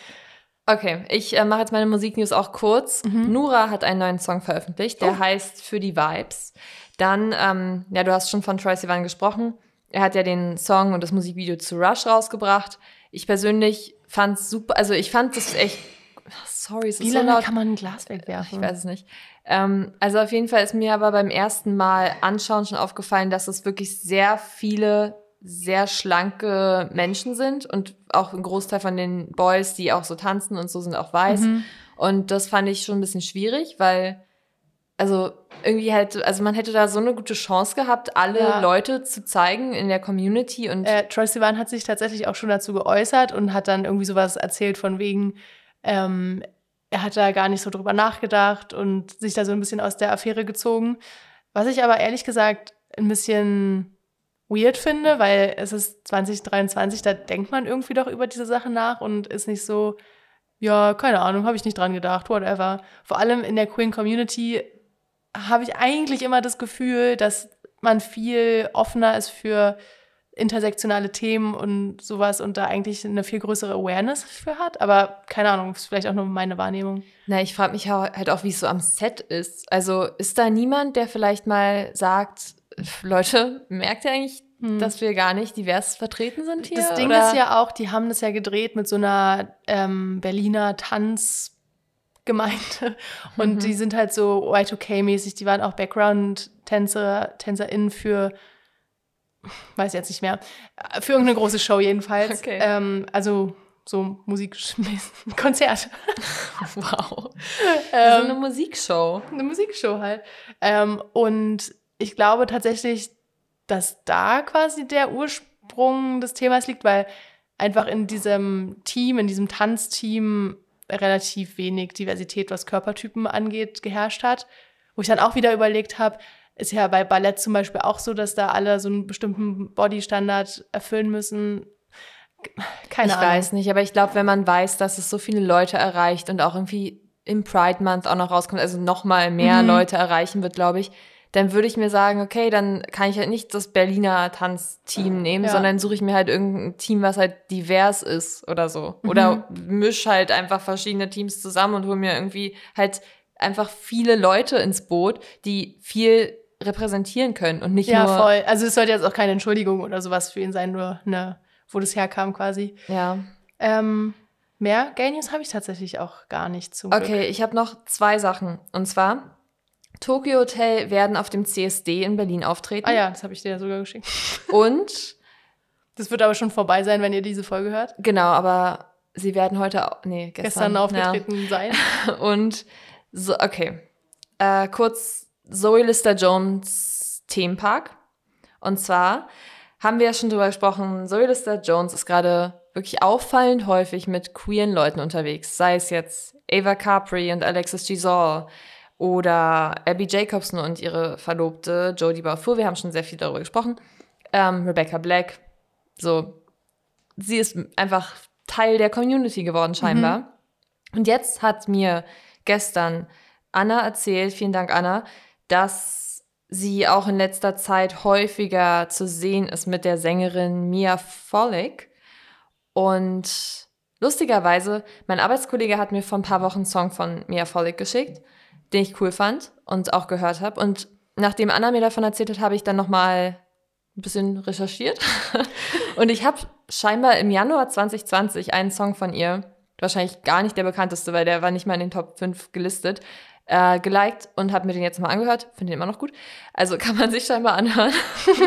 S2: Okay, ich äh, mache jetzt meine Musiknews auch kurz. Mhm. Nura hat einen neuen Song veröffentlicht, der oh. heißt Für die Vibes. Dann, ähm, ja, du hast schon von Troy Sivan gesprochen. Er hat ja den Song und das Musikvideo zu Rush rausgebracht. Ich persönlich fand es super, also ich fand das echt, sorry, es
S1: ist Wie so lange laut. kann man ein Glas wegwerfen?
S2: Ich weiß es nicht. Ähm, also auf jeden Fall ist mir aber beim ersten Mal anschauen schon aufgefallen, dass es wirklich sehr viele sehr schlanke Menschen sind und auch ein Großteil von den Boys, die auch so tanzen und so, sind auch weiß. Mhm. Und das fand ich schon ein bisschen schwierig, weil, also irgendwie halt, also man hätte da so eine gute Chance gehabt, alle ja. Leute zu zeigen in der Community und.
S1: Äh, Troy Sivan hat sich tatsächlich auch schon dazu geäußert und hat dann irgendwie sowas erzählt von wegen, ähm, er hat da gar nicht so drüber nachgedacht und sich da so ein bisschen aus der Affäre gezogen. Was ich aber ehrlich gesagt ein bisschen weird finde, weil es ist 2023, da denkt man irgendwie doch über diese Sachen nach und ist nicht so, ja, keine Ahnung, habe ich nicht dran gedacht, whatever. Vor allem in der Queen Community habe ich eigentlich immer das Gefühl, dass man viel offener ist für intersektionale Themen und sowas und da eigentlich eine viel größere Awareness für hat. Aber keine Ahnung, ist vielleicht auch nur meine Wahrnehmung.
S2: Na, ich frage mich halt auch, wie es so am Set ist. Also ist da niemand, der vielleicht mal sagt, Leute, merkt ihr eigentlich, hm. dass wir gar nicht divers vertreten sind hier?
S1: Das Ding oder? ist ja auch, die haben das ja gedreht mit so einer ähm, Berliner Tanzgemeinde. Und mhm. die sind halt so Y2K-mäßig. Die waren auch Background-Tänzer, TänzerInnen für weiß jetzt nicht mehr, für irgendeine große Show jedenfalls. Okay. Ähm, also so Musik, Konzert.
S2: wow. ähm, eine Musikshow.
S1: Eine Musikshow halt. Ähm, und ich glaube tatsächlich, dass da quasi der Ursprung des Themas liegt, weil einfach in diesem Team, in diesem Tanzteam relativ wenig Diversität, was Körpertypen angeht, geherrscht hat. Wo ich dann auch wieder überlegt habe, ist ja bei Ballett zum Beispiel auch so, dass da alle so einen bestimmten Bodystandard erfüllen müssen. Keine
S2: ich
S1: Ahnung.
S2: Ich weiß nicht, aber ich glaube, wenn man weiß, dass es so viele Leute erreicht und auch irgendwie im Pride Month auch noch rauskommt, also noch mal mehr mhm. Leute erreichen wird, glaube ich, dann würde ich mir sagen, okay, dann kann ich halt nicht das Berliner Tanzteam nehmen, ja. sondern suche ich mir halt irgendein Team, was halt divers ist oder so. Mhm. Oder misch halt einfach verschiedene Teams zusammen und hole mir irgendwie halt einfach viele Leute ins Boot, die viel repräsentieren können und nicht
S1: Ja,
S2: nur.
S1: voll. Also es sollte jetzt auch keine Entschuldigung oder sowas für ihn sein, nur eine, wo das herkam quasi.
S2: Ja.
S1: Ähm, mehr Gay News habe ich tatsächlich auch gar nicht Glück.
S2: Okay, ich habe noch zwei Sachen. Und zwar, Tokyo Hotel werden auf dem CSD in Berlin auftreten.
S1: Ah ja, das habe ich dir ja sogar geschickt.
S2: Und,
S1: Das wird aber schon vorbei sein, wenn ihr diese Folge hört.
S2: genau, aber sie werden heute, nee, gestern,
S1: Gestern aufgetreten sein.
S2: Ja. Und, so, okay. Äh, kurz, Zoe Lister Jones Themenpark. Und zwar haben wir ja schon drüber gesprochen, Zoe Lister Jones ist gerade wirklich auffallend häufig mit queeren Leuten unterwegs. Sei es jetzt Ava Capri und Alexis Giselle oder Abby Jacobson und ihre Verlobte Jodie Balfour. Wir haben schon sehr viel darüber gesprochen. Ähm, Rebecca Black. So, sie ist einfach Teil der Community geworden scheinbar. Und jetzt hat mir gestern Anna erzählt, vielen Dank Anna, dass sie auch in letzter Zeit häufiger zu sehen ist mit der Sängerin Mia Follick. Und lustigerweise, mein Arbeitskollege hat mir vor ein paar Wochen einen Song von Mia Follick geschickt, den ich cool fand und auch gehört habe. Und nachdem Anna mir davon erzählt hat, habe ich dann nochmal ein bisschen recherchiert. und ich habe scheinbar im Januar 2020 einen Song von ihr, wahrscheinlich gar nicht der bekannteste, weil der war nicht mal in den Top 5 gelistet, äh, geliked und habe mir den jetzt mal angehört. Finde den immer noch gut. Also kann man sich scheinbar anhören.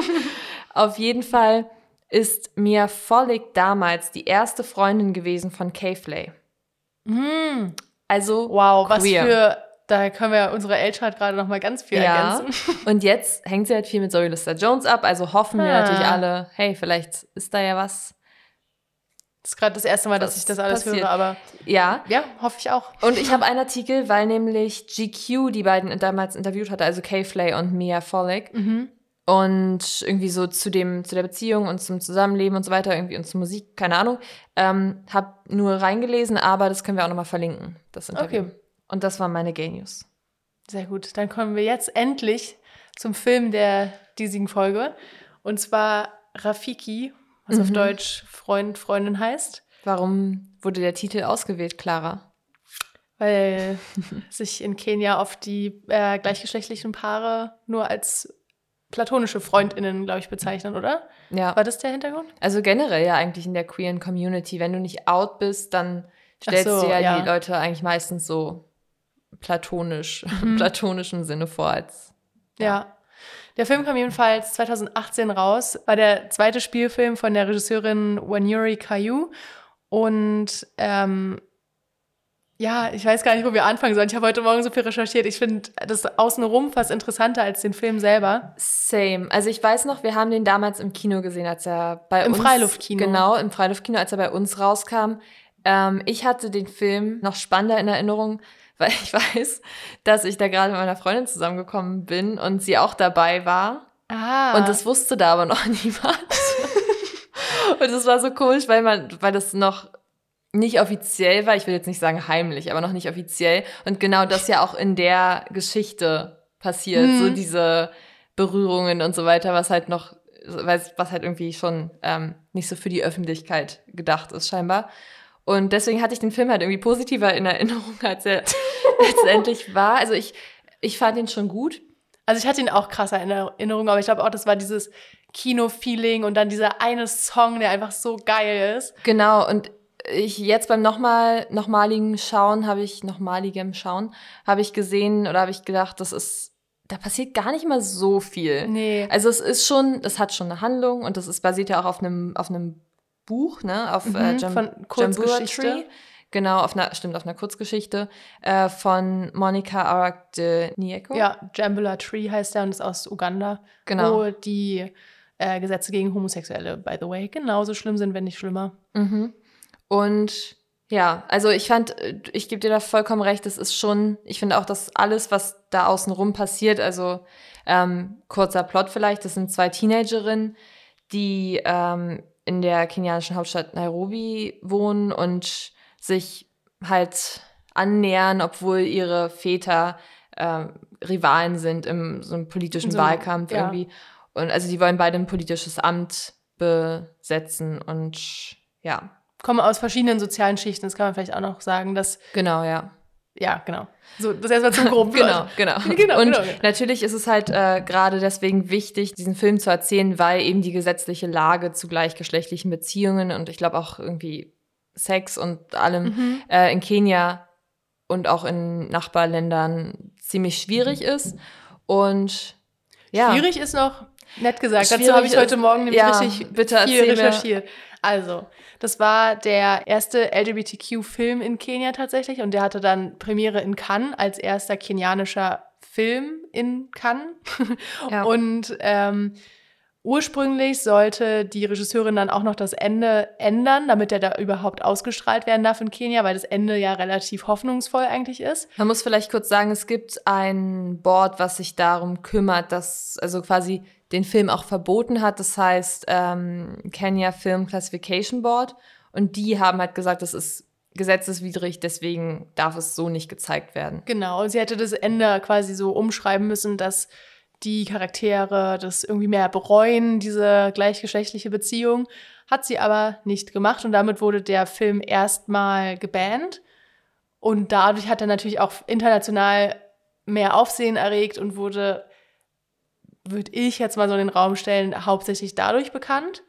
S2: Auf jeden Fall ist Mia Follick damals die erste Freundin gewesen von K-Flay.
S1: Mm.
S2: Also
S1: Wow, was
S2: queer.
S1: für. Da können wir unsere Eltern gerade noch mal ganz viel
S2: Ja.
S1: ergänzen.
S2: Und jetzt hängt sie halt viel mit Zoe Lister Jones ab. Also hoffen wir
S1: Ah.
S2: natürlich alle, hey, vielleicht ist da ja was.
S1: Das ist gerade das erste Mal, dass
S2: Das
S1: ich das alles
S2: passiert.
S1: höre, aber
S2: Ja.
S1: ja, hoffe ich auch.
S2: Und ich habe einen Artikel, weil nämlich GQ die beiden damals interviewt hatte, also K-Flay und Mia Follick.
S1: Mhm.
S2: Und irgendwie so zu dem, zu der Beziehung und zum Zusammenleben und so weiter, irgendwie und zur Musik, keine Ahnung. Ähm, hab nur reingelesen, aber das können wir auch nochmal verlinken, das Interview.
S1: Okay.
S2: Und das waren meine Gay News.
S1: Sehr gut. Dann kommen wir jetzt endlich zum Film der diesigen Folge. Und zwar Rafiki, was auf
S2: Mhm.
S1: Deutsch Freund, Freundin heißt.
S2: Warum wurde der Titel ausgewählt, Clara?
S1: Weil sich in Kenia oft die äh, gleichgeschlechtlichen Paare nur als platonische FreundInnen, glaube ich, bezeichnen, oder?
S2: Ja.
S1: War das der Hintergrund?
S2: Also generell ja eigentlich in der queeren Community. Wenn du nicht out bist, dann stellst
S1: so,
S2: du ja,
S1: ja.
S2: die Leute eigentlich meistens so platonisch, im platonischen Sinne vor als.
S1: Ja. Der Film kam jedenfalls 2018 raus, war der zweite Spielfilm von der Regisseurin Wanuri Kayu. Und ähm, ja, ich weiß gar nicht, wo wir anfangen sollen. Ich habe heute Morgen so viel recherchiert. Ich finde das außenrum fast interessanter als den Film selber.
S2: Same. Also ich weiß noch, wir haben den damals im Kino gesehen, als er bei
S1: Im
S2: uns.
S1: Freiluftkino.
S2: Genau, im Freiluftkino, als er bei uns rauskam. Ähm, ich hatte den Film noch spannender in Erinnerung, weil ich weiß, dass ich da gerade mit meiner Freundin zusammengekommen bin und sie auch dabei war.
S1: Ah.
S2: Und das wusste da aber noch niemand. und das war so komisch, weil man, weil das noch nicht offiziell war. Ich will jetzt nicht sagen heimlich, aber noch nicht offiziell. Und genau das ja auch in der Geschichte passiert.
S1: Mhm.
S2: So diese Berührungen und so weiter, was halt noch, was was halt irgendwie schon ähm, nicht so für die Öffentlichkeit gedacht ist, scheinbar. Und deswegen hatte ich den Film halt irgendwie positiver in Erinnerung, als er letztendlich war. Also ich, ich fand ihn schon gut.
S1: Also ich hatte ihn auch krasser in Erinnerung, aber ich glaube auch, das war dieses Kino-Feeling und dann dieser eine Song, der einfach so geil ist.
S2: Genau, und ich jetzt beim nochmal, nochmaligen Schauen habe ich, nochmaligem Schauen, habe ich gesehen oder habe ich gedacht, das ist, da passiert gar nicht mal so viel.
S1: Nee.
S2: Also es ist schon, das hat schon eine Handlung und das ist basiert ja auch auf einem, auf einem Buch, ne, auf äh,
S1: Mhm,
S2: Jam
S1: von Kurzgeschichte.
S2: Tree. Genau, auf einer, stimmt, auf einer Kurzgeschichte äh, von Monica Arak de Nieko.
S1: Ja, Jambula Tree heißt der und ist aus Uganda.
S2: Genau.
S1: Wo die äh, Gesetze gegen Homosexuelle, by the way, genauso schlimm sind, wenn nicht schlimmer.
S2: Mhm. Und ja, also ich fand, äh, ich gebe dir da vollkommen recht, das ist schon, ich finde auch, dass alles, was da außenrum passiert, also ähm, kurzer Plot vielleicht, das sind zwei Teenagerinnen, die ähm, in der kenianischen Hauptstadt Nairobi wohnen und sich halt annähern, obwohl ihre Väter ähm, Rivalen sind im so einem politischen
S1: So
S2: Wahlkampf
S1: ja.
S2: irgendwie. Und also die wollen beide ein politisches Amt besetzen und ja,
S1: Kommen aus verschiedenen sozialen Schichten, das kann man vielleicht auch noch sagen, dass
S2: genau, ja.
S1: Ja, genau. So, das erstmal zum groben
S2: Genau, genau. genau. Und genau. natürlich ist es halt äh, gerade deswegen wichtig, diesen Film zu erzählen, weil eben die gesetzliche Lage zu gleichgeschlechtlichen Beziehungen und ich glaube auch irgendwie Sex und allem mhm. äh, in Kenia und auch in Nachbarländern ziemlich schwierig ist. Und ja.
S1: Schwierig ist noch nett gesagt. Dazu habe ich heute Morgen nämlich ja, richtig viel recherchiert. Also, das war der erste LGBTQ-Film in Kenia tatsächlich und der hatte dann Premiere in Cannes als erster kenianischer Film in Cannes. Ja. Und ähm, ursprünglich sollte die Regisseurin dann auch noch das Ende ändern, damit er da überhaupt ausgestrahlt werden darf in Kenia, weil das Ende ja relativ hoffnungsvoll eigentlich ist.
S2: Man muss vielleicht kurz sagen, es gibt ein Board, was sich darum kümmert, dass also quasi den Film auch verboten hat. Das heißt ähm, Kenya Film Classification Board. Und die haben halt gesagt, das ist gesetzeswidrig, deswegen darf es so nicht gezeigt werden.
S1: Genau, sie hätte das Ende quasi so umschreiben müssen, dass die Charaktere das irgendwie mehr bereuen, diese gleichgeschlechtliche Beziehung. Hat sie aber nicht gemacht und damit wurde der Film erstmal gebannt. Und dadurch hat er natürlich auch international mehr Aufsehen erregt und wurde würde ich jetzt mal so in den Raum stellen, hauptsächlich dadurch bekannt.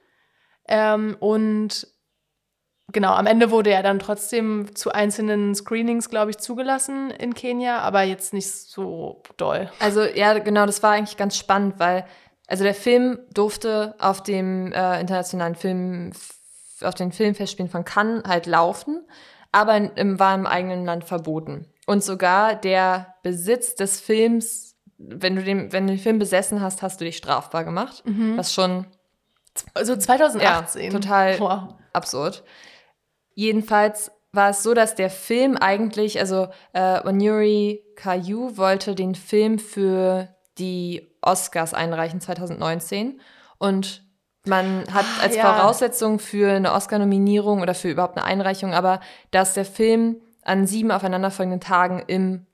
S1: Ähm, und genau, am Ende wurde er dann trotzdem zu einzelnen Screenings, glaube ich, zugelassen in Kenia, aber jetzt nicht so doll.
S2: Also ja, genau, das war eigentlich ganz spannend, weil also der Film durfte auf dem äh, internationalen Film, auf den Filmfestspielen von Cannes halt laufen, aber in, war im eigenen Land verboten. Und sogar der Besitz des Films wenn du den, wenn du den Film besessen hast, hast du dich strafbar gemacht. Mhm. Was schon.
S1: Also 2018.
S2: Ja, total wow. absurd. Jedenfalls war es so, dass der Film eigentlich, also äh, Onuri Kayu wollte den Film für die Oscars einreichen 2019 und man hat ah, als ja. Voraussetzung für eine Oscar-Nominierung oder für überhaupt eine Einreichung, aber dass der Film an sieben aufeinanderfolgenden Tagen im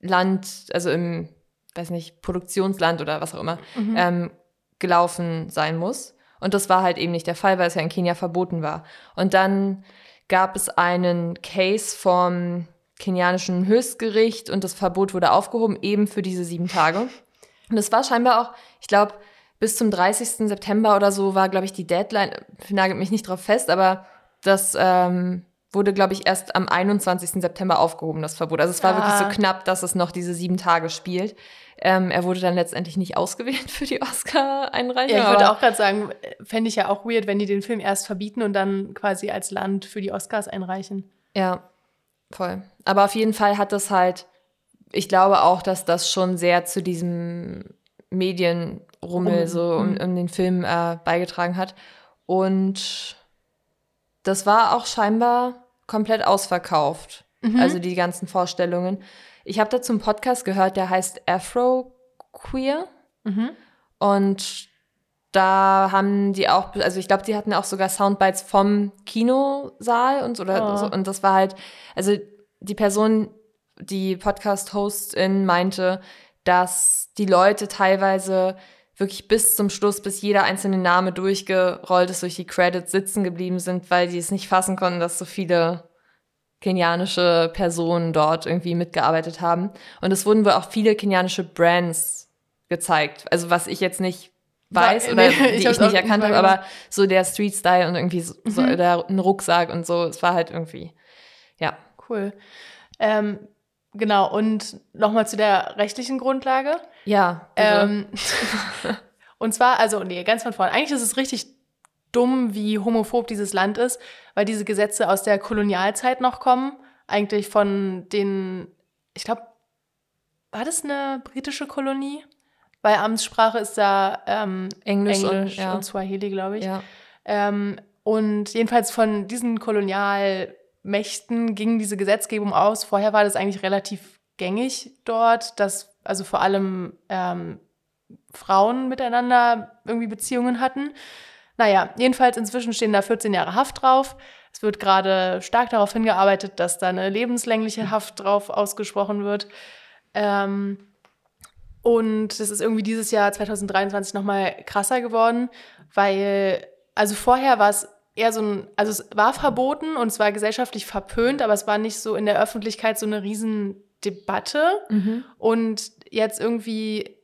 S2: Land, also im weiß nicht, Produktionsland oder was auch immer, mhm. ähm, gelaufen sein muss. Und das war halt eben nicht der Fall, weil es ja in Kenia verboten war. Und dann gab es einen Case vom kenianischen Höchstgericht und das Verbot wurde aufgehoben, eben für diese sieben Tage. Und es war scheinbar auch, ich glaube, bis zum 30. September oder so war, glaube ich, die Deadline, nagelt mich nicht drauf fest, aber das ähm, wurde, glaube ich, erst am 21. September aufgehoben, das Verbot. Also es war ah. wirklich so knapp, dass es noch diese sieben Tage spielt. Ähm, er wurde dann letztendlich nicht ausgewählt für die Oscar-Einreichung.
S1: Ja, ich würde auch gerade sagen, fände ich ja auch weird, wenn die den Film erst verbieten und dann quasi als Land für die Oscars einreichen.
S2: Ja, voll. Aber auf jeden Fall hat das halt, ich glaube auch, dass das schon sehr zu diesem Medienrummel um, so um, mhm. um, den Film äh, beigetragen hat. Und das war auch scheinbar komplett ausverkauft. Mhm. Also die ganzen Vorstellungen. Ich habe dazu einen Podcast gehört, der heißt Afro Queer. Mhm. Und da haben die auch, also ich glaube, die hatten auch sogar Soundbites vom Kinosaal und oder oh. so. Und das war halt, also die Person, die Podcast-Hostin meinte, dass die Leute teilweise wirklich bis zum Schluss, bis jeder einzelne Name durchgerollt ist, durch die Credits sitzen geblieben sind, weil die es nicht fassen konnten, dass so viele kenianische Personen dort irgendwie mitgearbeitet haben. Und es wurden wohl auch viele kenianische Brands gezeigt. Also was ich jetzt nicht weiß oder nee, die ich, ich nicht erkannt habe, aber so der Street Style und irgendwie so, mhm. der, ein Rucksack und so, es war halt irgendwie, ja.
S1: Cool. Ähm, genau, und nochmal zu der rechtlichen Grundlage.
S2: Ja.
S1: Ähm, und zwar, also, nee, ganz von vorne. Eigentlich ist es richtig dumm, wie homophob dieses Land ist, weil diese Gesetze aus der Kolonialzeit noch kommen. Eigentlich von den, ich glaube, war das eine britische Kolonie? Weil Amtssprache ist da ähm, Englisch, Englisch, und, ja. und Swahili, glaube ich. Ja. Ähm, und jedenfalls von diesen Kolonialmächten ging diese Gesetzgebung aus. Vorher war das eigentlich relativ gängig dort, dass also vor allem ähm, Frauen miteinander irgendwie Beziehungen hatten. Naja, jedenfalls inzwischen stehen da 14 Jahre Haft drauf. Es wird gerade stark darauf hingearbeitet, dass da eine lebenslängliche Haft drauf ausgesprochen wird. Ähm, und es ist irgendwie dieses Jahr 2023 nochmal krasser geworden, weil, also vorher war es eher so ein, also es war verboten und es war gesellschaftlich verpönt, aber es war nicht so in der Öffentlichkeit so eine Riesendebatte.
S2: Mhm.
S1: Und jetzt irgendwie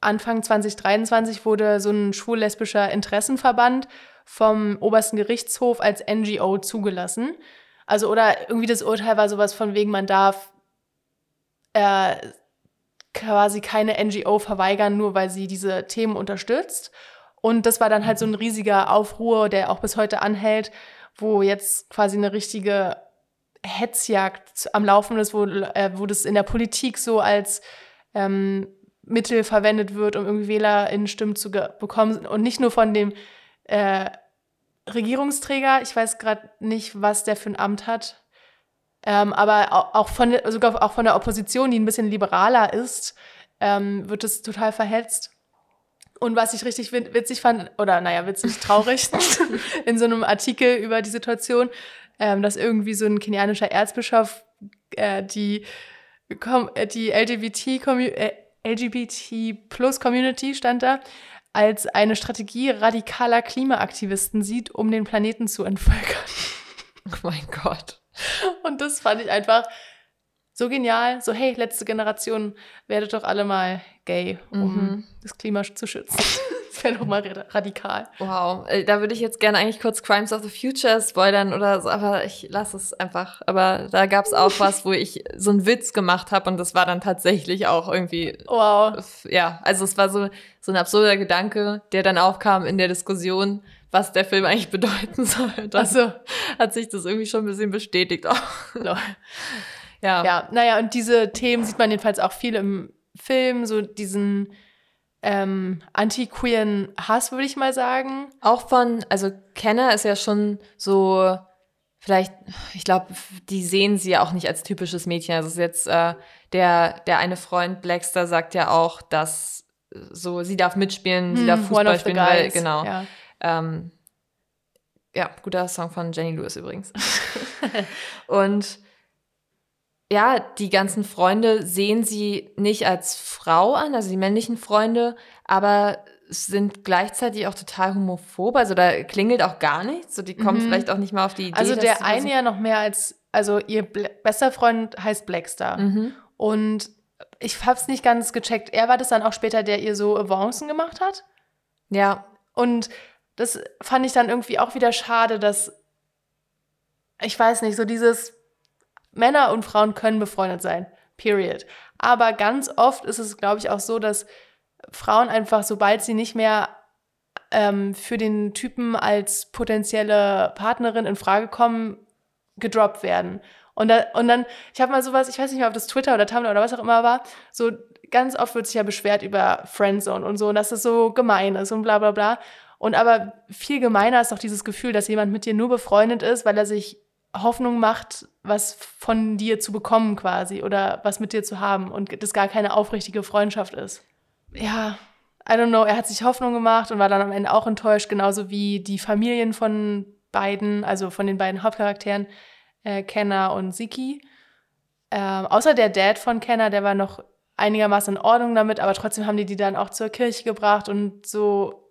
S1: Anfang 2023 wurde so ein schwul-lesbischer Interessenverband vom obersten Gerichtshof als NGO zugelassen. Also, oder irgendwie das Urteil war sowas von wegen, man darf äh, quasi keine NGO verweigern, nur weil sie diese Themen unterstützt. Und das war dann halt so ein riesiger Aufruhr, der auch bis heute anhält, wo jetzt quasi eine richtige Hetzjagd am Laufen ist, wo, äh, wo das in der Politik so als ähm, Mittel verwendet wird, um irgendwie WählerInnen-Stimmen zu bekommen. Und nicht nur von dem äh, Regierungsträger, ich weiß gerade nicht, was der für ein Amt hat, ähm, aber auch von, sogar auch von der Opposition, die ein bisschen liberaler ist, ähm, wird es total verhetzt. Und was ich richtig witzig fand, oder naja, witzig, traurig, in so einem Artikel über die Situation, ähm, dass irgendwie so ein kenianischer Erzbischof äh, die, äh, die LGBT, äh, LGBT Plus Community stand da, als eine Strategie radikaler Klimaaktivisten sieht, um den Planeten zu entvölkern.
S2: Oh mein Gott.
S1: Und das fand ich einfach so genial. So, hey, letzte Generation, werdet doch alle mal gay, um mhm. das Klima zu schützen. das wäre doch mal radikal.
S2: Wow, äh, da würde ich jetzt gerne eigentlich kurz Crimes of the Future spoilern oder so, aber ich lasse es einfach. Aber da gab es auch was, wo ich so einen Witz gemacht habe und das war dann tatsächlich auch irgendwie.
S1: Wow.
S2: Ja, also es war so, so ein absurder Gedanke, der dann aufkam in der Diskussion was der Film eigentlich bedeuten soll. Dann
S1: also
S2: hat sich das irgendwie schon ein bisschen bestätigt.
S1: Ja. Ja, naja, und diese Themen sieht man jedenfalls auch viel im Film, so diesen ähm, anti-queeren Hass, würde ich mal sagen.
S2: Auch von, also Kenner ist ja schon so, vielleicht, ich glaube, die sehen sie ja auch nicht als typisches Mädchen. Also es ist jetzt äh, der, der eine Freund Blackster sagt ja auch, dass so, sie darf mitspielen, sie hm, darf Fußball spielen, weil, genau. Ja. Ähm, ja, guter Song von Jenny Lewis übrigens. und ja, die ganzen Freunde sehen sie nicht als Frau an, also die männlichen Freunde, aber sind gleichzeitig auch total homophob. Also da klingelt auch gar nichts. So, die kommen mhm. vielleicht auch nicht mal auf die Idee.
S1: Also der eine so ja noch mehr als, also ihr bester Freund heißt Blackstar.
S2: Mhm.
S1: Und ich hab's nicht ganz gecheckt. Er war das dann auch später, der ihr so Avancen gemacht hat?
S2: Ja.
S1: Und das fand ich dann irgendwie auch wieder schade, dass ich weiß nicht, so dieses Männer und Frauen können befreundet sein. Period. Aber ganz oft ist es, glaube ich, auch so, dass Frauen einfach, sobald sie nicht mehr ähm, für den Typen als potenzielle Partnerin in Frage kommen, gedroppt werden. Und, da, und dann, ich habe mal sowas, ich weiß nicht mehr, ob das Twitter oder Tumblr oder was auch immer war, so ganz oft wird sich ja beschwert über Friendzone und so und dass das so gemein ist und bla bla bla. Und aber viel gemeiner ist doch dieses Gefühl, dass jemand mit dir nur befreundet ist, weil er sich Hoffnung macht, was von dir zu bekommen quasi oder was mit dir zu haben und das gar keine aufrichtige Freundschaft ist. Ja, I don't know, er hat sich Hoffnung gemacht und war dann am Ende auch enttäuscht, genauso wie die Familien von beiden, also von den beiden Hauptcharakteren, äh, Kenner und Siki. Ähm, außer der Dad von Kenner, der war noch einigermaßen in Ordnung damit, aber trotzdem haben die die dann auch zur Kirche gebracht und so,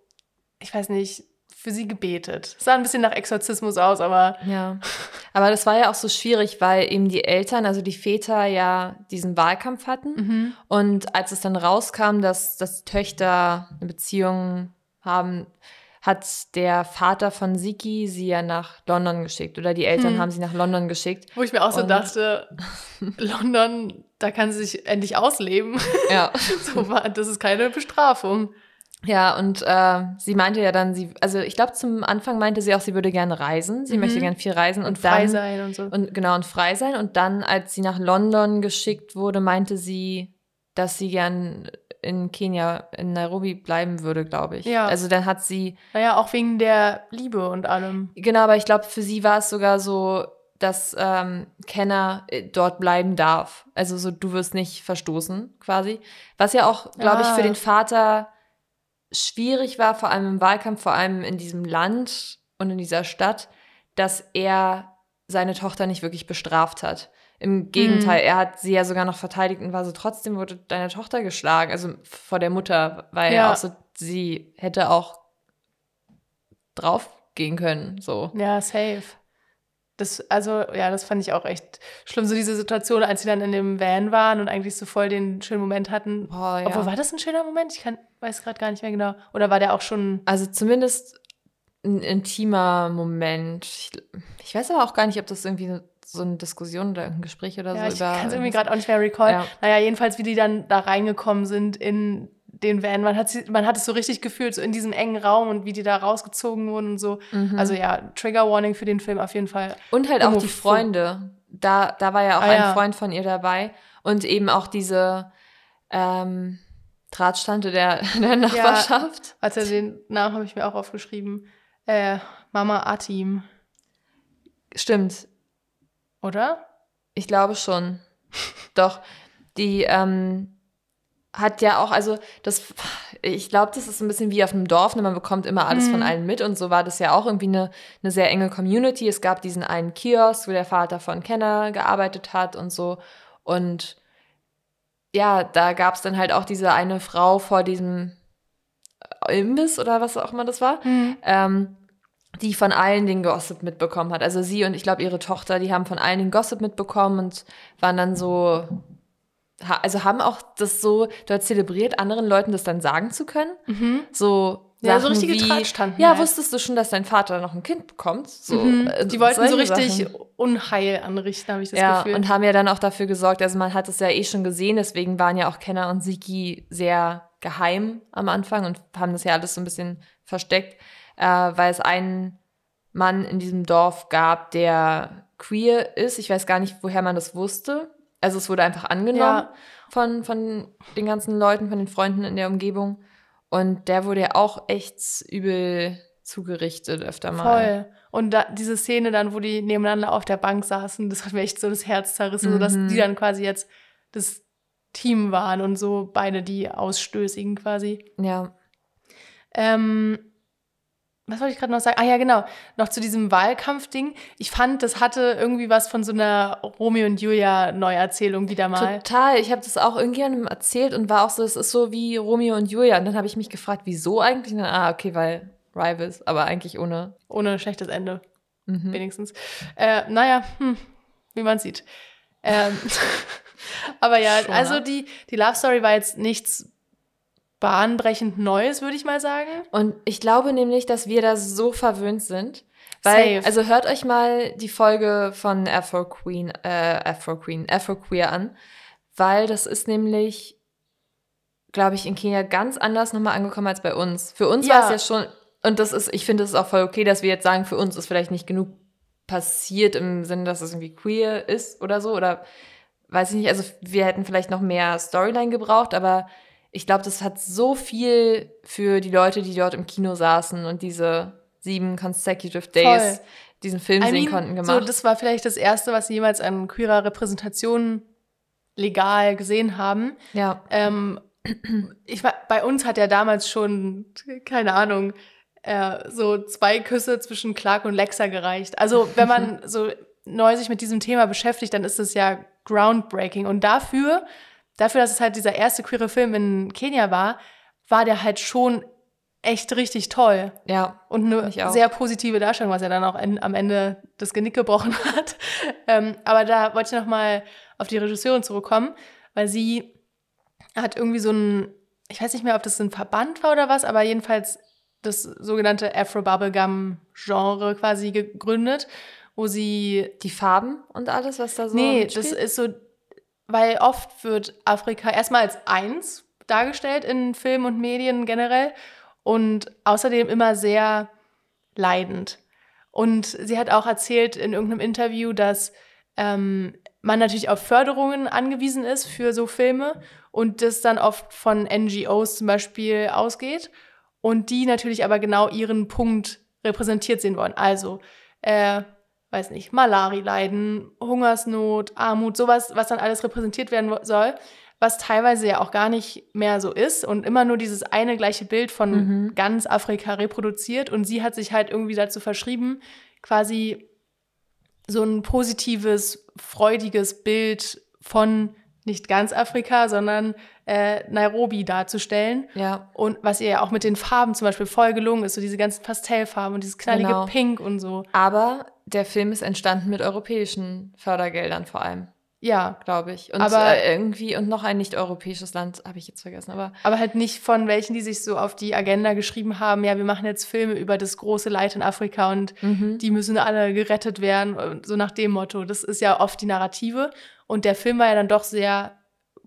S1: ich weiß nicht, für sie gebetet. Es sah ein bisschen nach Exorzismus aus, aber.
S2: Ja. Aber das war ja auch so schwierig, weil eben die Eltern, also die Väter ja diesen Wahlkampf hatten.
S1: Mhm.
S2: Und als es dann rauskam, dass, dass Töchter eine Beziehung haben, hat der Vater von Siki sie ja nach London geschickt. Oder die Eltern hm. haben sie nach London geschickt.
S1: Wo ich mir auch so dachte, London, da kann sie sich endlich ausleben.
S2: Ja.
S1: so, das ist keine Bestrafung.
S2: Ja, und äh, sie meinte ja dann, sie, also ich glaube, zum Anfang meinte sie auch, sie würde gerne reisen. Sie mhm. möchte gerne viel reisen und, und
S1: frei
S2: dann,
S1: sein und so.
S2: Und genau, und frei sein. Und dann, als sie nach London geschickt wurde, meinte sie, dass sie gern in Kenia, in Nairobi bleiben würde, glaube ich.
S1: Ja.
S2: Also dann hat sie.
S1: Naja, auch wegen der Liebe und allem.
S2: Genau, aber ich glaube, für sie war es sogar so, dass ähm, Kenner äh, dort bleiben darf. Also so, du wirst nicht verstoßen, quasi. Was ja auch, glaube ah. ich, für den Vater schwierig war, vor allem im Wahlkampf, vor allem in diesem Land und in dieser Stadt, dass er seine Tochter nicht wirklich bestraft hat. Im Gegenteil, mhm. er hat sie ja sogar noch verteidigt und war so, trotzdem wurde deine Tochter geschlagen, also vor der Mutter, weil ja. auch so, sie hätte auch drauf gehen können. So.
S1: Ja, safe. Das, also, ja, das fand ich auch echt schlimm. So diese Situation, als sie dann in dem Van waren und eigentlich so voll den schönen Moment hatten.
S2: Boah, ja.
S1: Obwohl, war das ein schöner Moment? Ich kann, weiß gerade gar nicht mehr genau. Oder war der auch schon.
S2: Also zumindest ein intimer Moment. Ich, ich weiß aber auch gar nicht, ob das irgendwie so eine Diskussion oder ein Gespräch oder
S1: ja,
S2: so
S1: ich
S2: über.
S1: kann es irgendwie gerade auch nicht mehr recallen.
S2: Ja.
S1: Naja, jedenfalls, wie die dann da reingekommen sind in den Van. Man hat, man hat es so richtig gefühlt, so in diesem engen Raum und wie die da rausgezogen wurden und so.
S2: Mhm.
S1: Also ja, Trigger Warning für den Film auf jeden Fall.
S2: Und halt auch die Freunde. Da, da war ja auch
S1: Ah,
S2: ein
S1: ja.
S2: Freund von ihr dabei. Und eben auch diese ähm, Drahtstante der, der Nachbarschaft.
S1: Warte, den Namen habe ich mir auch aufgeschrieben. Äh, Mama Atim,
S2: Stimmt.
S1: oder?
S2: Ich glaube schon. Doch. Die ähm, hat ja auch, also das, ich glaube, das ist ein bisschen wie auf einem Dorf, ne? man bekommt immer alles von
S1: Mhm.
S2: allen mit und so war das ja auch irgendwie eine, eine sehr enge Community. Es gab diesen einen Kiosk, wo der Vater von Kenner gearbeitet hat und so. Und ja, da gab es dann halt auch diese eine Frau vor diesem Imbiss oder was auch immer das war, ähm, die von allen den Gossip mitbekommen hat. Also sie und ich glaube ihre Tochter, die haben von allen den Gossip mitbekommen und waren dann so, also haben auch das so dort zelebriert, anderen Leuten das dann sagen zu können. So
S1: Ja, so
S2: Sachen
S1: richtige
S2: wie,
S1: Tratschtanten
S2: Ja,
S1: halt.
S2: wusstest du schon, dass dein Vater noch ein Kind bekommt? So,
S1: Mhm.
S2: äh,
S1: Die wollten so richtig
S2: Sachen.
S1: Unheil anrichten, habe ich das
S2: Ja,
S1: Gefühl.
S2: und haben ja dann auch dafür gesorgt, also man hat es ja eh schon gesehen, deswegen waren ja auch Kenner und Siki sehr geheim am Anfang und haben das ja alles so ein bisschen versteckt, äh, weil es einen Mann in diesem Dorf gab, der queer ist. Ich weiß gar nicht, woher man das wusste. Also es wurde einfach angenommen
S1: Ja.
S2: von, von den ganzen Leuten, von den Freunden in der Umgebung. Und der wurde ja auch echt übel zugerichtet öfter mal.
S1: Voll. Und da, diese Szene dann, wo die nebeneinander auf der Bank saßen, das hat mir echt so das Herz zerrissen,
S2: Mhm.
S1: sodass die dann quasi jetzt das Team waren und so beide die Ausstößigen quasi.
S2: Ja.
S1: Ähm, was wollte ich gerade noch sagen? Ah ja, genau. Noch zu diesem Wahlkampfding. Ich fand, das hatte irgendwie was von so einer Romeo und Julia Neuerzählung wieder mal.
S2: Total. Ich habe das auch irgendjemandem erzählt und war auch so, es ist so wie Romeo und Julia. Und dann habe ich mich gefragt, wieso eigentlich? Dann, ah, okay, weil Rivals, aber eigentlich ohne.
S1: Ohne schlechtes Ende,
S2: Mhm.
S1: wenigstens. Äh, naja, hm, wie man sieht. Ähm, aber ja,
S2: Schon,
S1: also die, die Love Story war jetzt nichts bahnbrechend Neues, würde ich mal sagen.
S2: Und ich glaube nämlich, dass wir da so verwöhnt sind. Weil,
S1: Safe.
S2: also hört euch mal die Folge von Afro Queen, äh, Afro Queen, Afro Queer an, weil das ist nämlich, glaube ich, in Kenia ganz anders nochmal angekommen als bei uns. Für uns
S1: Ja.
S2: war es ja schon, und das ist, ich finde es auch voll okay, dass wir jetzt sagen, für uns ist vielleicht nicht genug passiert im Sinne, dass es irgendwie queer ist oder so, oder weiß ich nicht, also wir hätten vielleicht noch mehr Storyline gebraucht, aber ich glaube, das hat so viel für die Leute, die dort im Kino saßen und diese sieben consecutive Days
S1: Voll.
S2: diesen Film
S1: I
S2: sehen
S1: mean,
S2: konnten
S1: So,
S2: gemacht.
S1: das war vielleicht das erste, was sie jemals an queerer Repräsentation legal gesehen haben.
S2: ja,
S1: Ähm, ich war, bei uns hat ja damals schon, keine Ahnung, äh, so zwei Küsse zwischen Clark und Lexa gereicht. Also wenn man so neu sich mit diesem Thema beschäftigt, dann ist es ja groundbreaking. Und dafür, dafür, dass es halt dieser erste queere Film in Kenia war, war der halt schon echt richtig toll.
S2: ja,
S1: Und eine sehr positive Darstellung, was er dann auch en- am Ende das Genick gebrochen hat. ähm, aber da wollte ich noch mal auf die Regisseurin zurückkommen, weil sie hat irgendwie so ein, ich weiß nicht mehr, ob das ein Verband war oder was, aber jedenfalls das sogenannte Afro-Bubblegum-Genre quasi gegründet, wo sie
S2: die Farben und alles, was da so
S1: Nee, das ist so, weil oft wird Afrika erstmal als eins dargestellt in Film und Medien generell und außerdem immer sehr leidend. Und sie hat auch erzählt in irgendeinem Interview, dass ähm, man natürlich auf Förderungen angewiesen ist für so Filme und das dann oft von NGOs zum Beispiel ausgeht und die natürlich aber genau ihren Punkt repräsentiert sehen wollen. Also, äh, weiß nicht, Malaria-Leiden, Hungersnot, Armut, sowas, was dann alles repräsentiert werden soll, was teilweise ja auch gar nicht mehr so ist und immer nur dieses eine gleiche Bild von
S2: Mhm.
S1: ganz Afrika reproduziert. Und sie hat sich halt irgendwie dazu verschrieben, quasi so ein positives, freudiges Bild von nicht ganz Afrika, sondern äh, Nairobi darzustellen.
S2: Ja.
S1: Und was ihr ja auch mit den Farben zum Beispiel voll gelungen ist, so diese ganzen Pastellfarben und dieses knallige
S2: Genau.
S1: Pink und so.
S2: Aber der Film ist entstanden mit europäischen Fördergeldern vor allem,
S1: Ja,
S2: glaube ich. Und
S1: Aber-
S2: äh, irgendwie, und noch ein nicht-europäisches Land, habe ich jetzt vergessen, aber
S1: aber halt nicht von welchen, die sich so auf die Agenda geschrieben haben, ja, wir machen jetzt Filme über das große Leid in Afrika und
S2: mhm.
S1: die müssen alle gerettet werden, und so nach dem Motto. Das ist ja oft die Narrative. Und der Film war ja dann doch sehr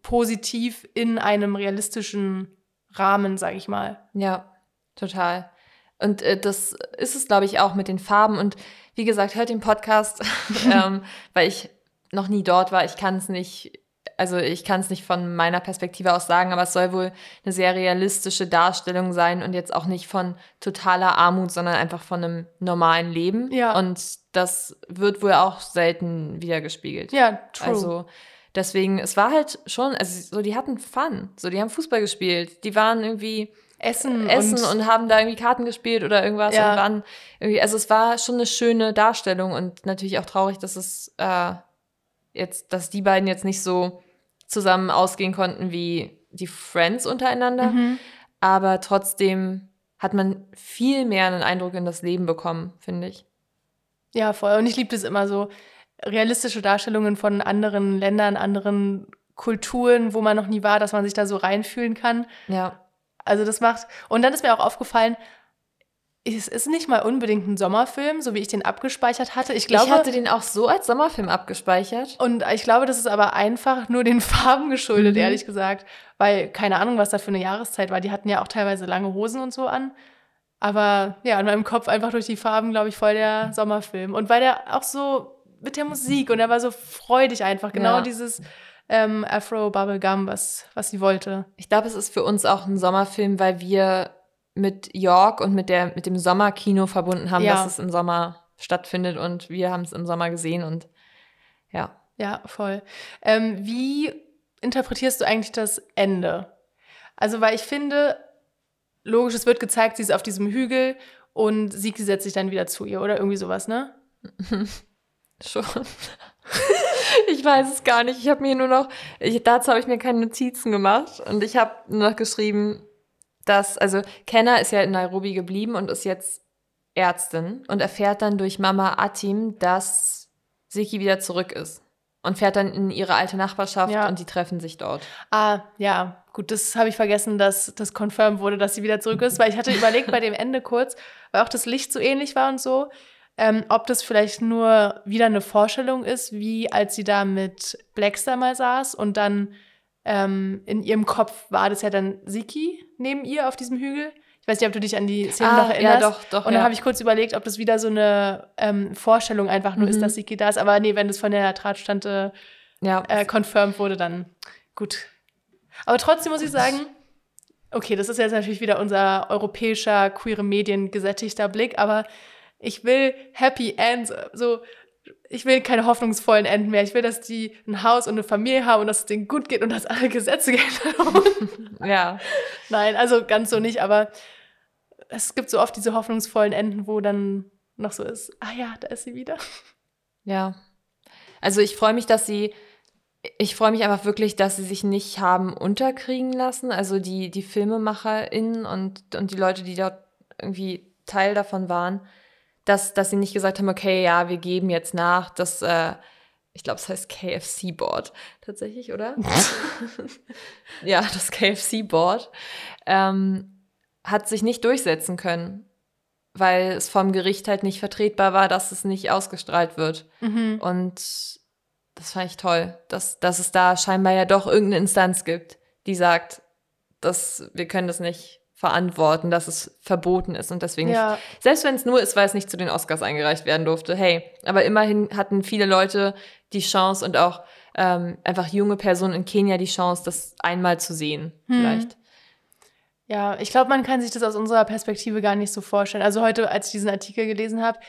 S1: positiv in einem realistischen Rahmen, sag ich mal.
S2: Ja, total. Und äh, das ist es, glaube ich, auch mit den Farben. Und wie gesagt, hört den Podcast, ähm, weil ich noch nie dort war. Ich kann es nicht, also ich kann es nicht von meiner Perspektive aus sagen, aber es soll wohl eine sehr realistische Darstellung sein und jetzt auch nicht von totaler Armut, sondern einfach von einem normalen Leben.
S1: Ja.
S2: Und das wird wohl auch selten wiedergespiegelt.
S1: Ja, true.
S2: Also deswegen, es war halt schon, also so, die hatten Fun. So, die haben Fußball gespielt. Die waren irgendwie
S1: Essen,
S2: essen
S1: und,
S2: und, haben da irgendwie Karten gespielt oder irgendwas
S1: Ja.
S2: und waren irgendwie, also es war schon eine schöne Darstellung und natürlich auch traurig, dass es äh, jetzt, dass die beiden jetzt nicht so zusammen ausgehen konnten wie die Friends untereinander,
S1: Mhm.
S2: aber trotzdem hat man viel mehr einen Eindruck in das Leben bekommen, finde ich.
S1: Ja, voll. Und ich liebe das immer so. Realistische Darstellungen von anderen Ländern, anderen Kulturen, wo man noch nie war, dass man sich da so reinfühlen kann.
S2: Ja,
S1: Also das macht. Und dann ist mir auch aufgefallen, es ist nicht mal unbedingt ein Sommerfilm, so wie ich den abgespeichert hatte. Ich glaube,
S2: ich hatte den auch so als Sommerfilm abgespeichert.
S1: und ich glaube, das ist aber einfach nur den Farben geschuldet,
S2: Mhm.
S1: ehrlich gesagt. Weil keine Ahnung, was da für eine Jahreszeit war. Die hatten ja auch teilweise lange Hosen und so an. Aber ja, in meinem Kopf einfach durch die Farben, glaube ich, voll der Sommerfilm. Und weil der auch so mit der Musik und er war so freudig einfach. Genau
S2: Ja.
S1: dieses ähm, Afro-Bubblegum, was, was sie wollte.
S2: Ich glaube, es ist für uns auch ein Sommerfilm, weil wir mit York und mit, der, mit dem Sommerkino verbunden haben,
S1: Ja.
S2: dass es im Sommer stattfindet und wir haben es im Sommer gesehen und ja.
S1: Ja, voll. Ähm, wie interpretierst du eigentlich das Ende? Also, weil ich finde, logisch, es wird gezeigt, sie ist auf diesem Hügel und Siki setzt sich dann wieder zu ihr oder irgendwie sowas, ne?
S2: Schon. ich weiß es gar nicht. Ich habe mir nur noch, ich, dazu habe ich mir keine Notizen gemacht und ich habe nur noch geschrieben, dass, also Kenna ist ja in Nairobi geblieben und ist jetzt Ärztin und erfährt dann durch Mama Atim, dass Siki wieder zurück ist und fährt dann in ihre alte Nachbarschaft
S1: Ja.
S2: und die treffen sich dort.
S1: Ah, ja, gut, das habe ich vergessen, dass das confirmed wurde, dass sie wieder zurück ist, weil ich hatte überlegt bei dem Ende kurz, weil auch das Licht so ähnlich war und so, ähm, ob das vielleicht nur wieder eine Vorstellung ist, wie als sie da mit Blackstar mal saß und dann ähm, in ihrem Kopf war das ja dann Siki neben ihr auf diesem Hügel. Ich weiß nicht, ob du dich an die Szene
S2: Ah,
S1: noch
S2: ja,
S1: erinnerst.
S2: doch, doch,
S1: Und dann
S2: ja.
S1: habe ich kurz überlegt, ob das wieder so eine ähm, Vorstellung einfach nur ist,
S2: Mhm.
S1: dass Siki da ist. Aber nee, wenn das von der Drahtstante
S2: Ja,
S1: äh, confirmed wurde, dann gut. Aber trotzdem muss ich sagen, okay, das ist jetzt natürlich wieder unser europäischer, queere Medien gesättigter Blick, aber ich will Happy Ends, so, ich will keine hoffnungsvollen Enden mehr. Ich will, dass die ein Haus und eine Familie haben und dass es denen gut geht und dass alle Gesetze gelten.
S2: ja.
S1: Nein, also ganz so nicht, aber es gibt so oft diese hoffnungsvollen Enden, wo dann noch so ist, ah ja, da ist sie wieder.
S2: Ja. Also ich freue mich, dass sie, ich freue mich einfach wirklich, dass sie sich nicht haben unterkriegen lassen. Also die, die FilmemacherInnen und, und die Leute, die dort irgendwie Teil davon waren, dass, dass sie nicht gesagt haben, okay, ja, wir geben jetzt nach. Das, äh, ich glaube, es heißt KFC-Board tatsächlich, oder? ja, das KFC-Board ähm, hat sich nicht durchsetzen können, weil es vom Gericht halt nicht vertretbar war, dass es nicht ausgestrahlt wird.
S1: Mhm.
S2: Und das fand ich toll, dass, dass es da scheinbar ja doch irgendeine Instanz gibt, die sagt, dass wir können das nicht verantworten, dass es verboten ist und deswegen,
S1: Ja.
S2: selbst wenn es nur ist, weil es nicht zu den Oscars eingereicht werden durfte, hey, aber immerhin hatten viele Leute die Chance und auch ähm, einfach junge Personen in Kenia die Chance, das einmal zu sehen,
S1: Hm.
S2: vielleicht.
S1: Ja, ich glaube, man kann sich das aus unserer Perspektive gar nicht so vorstellen. Also heute, als ich diesen Artikel gelesen habe,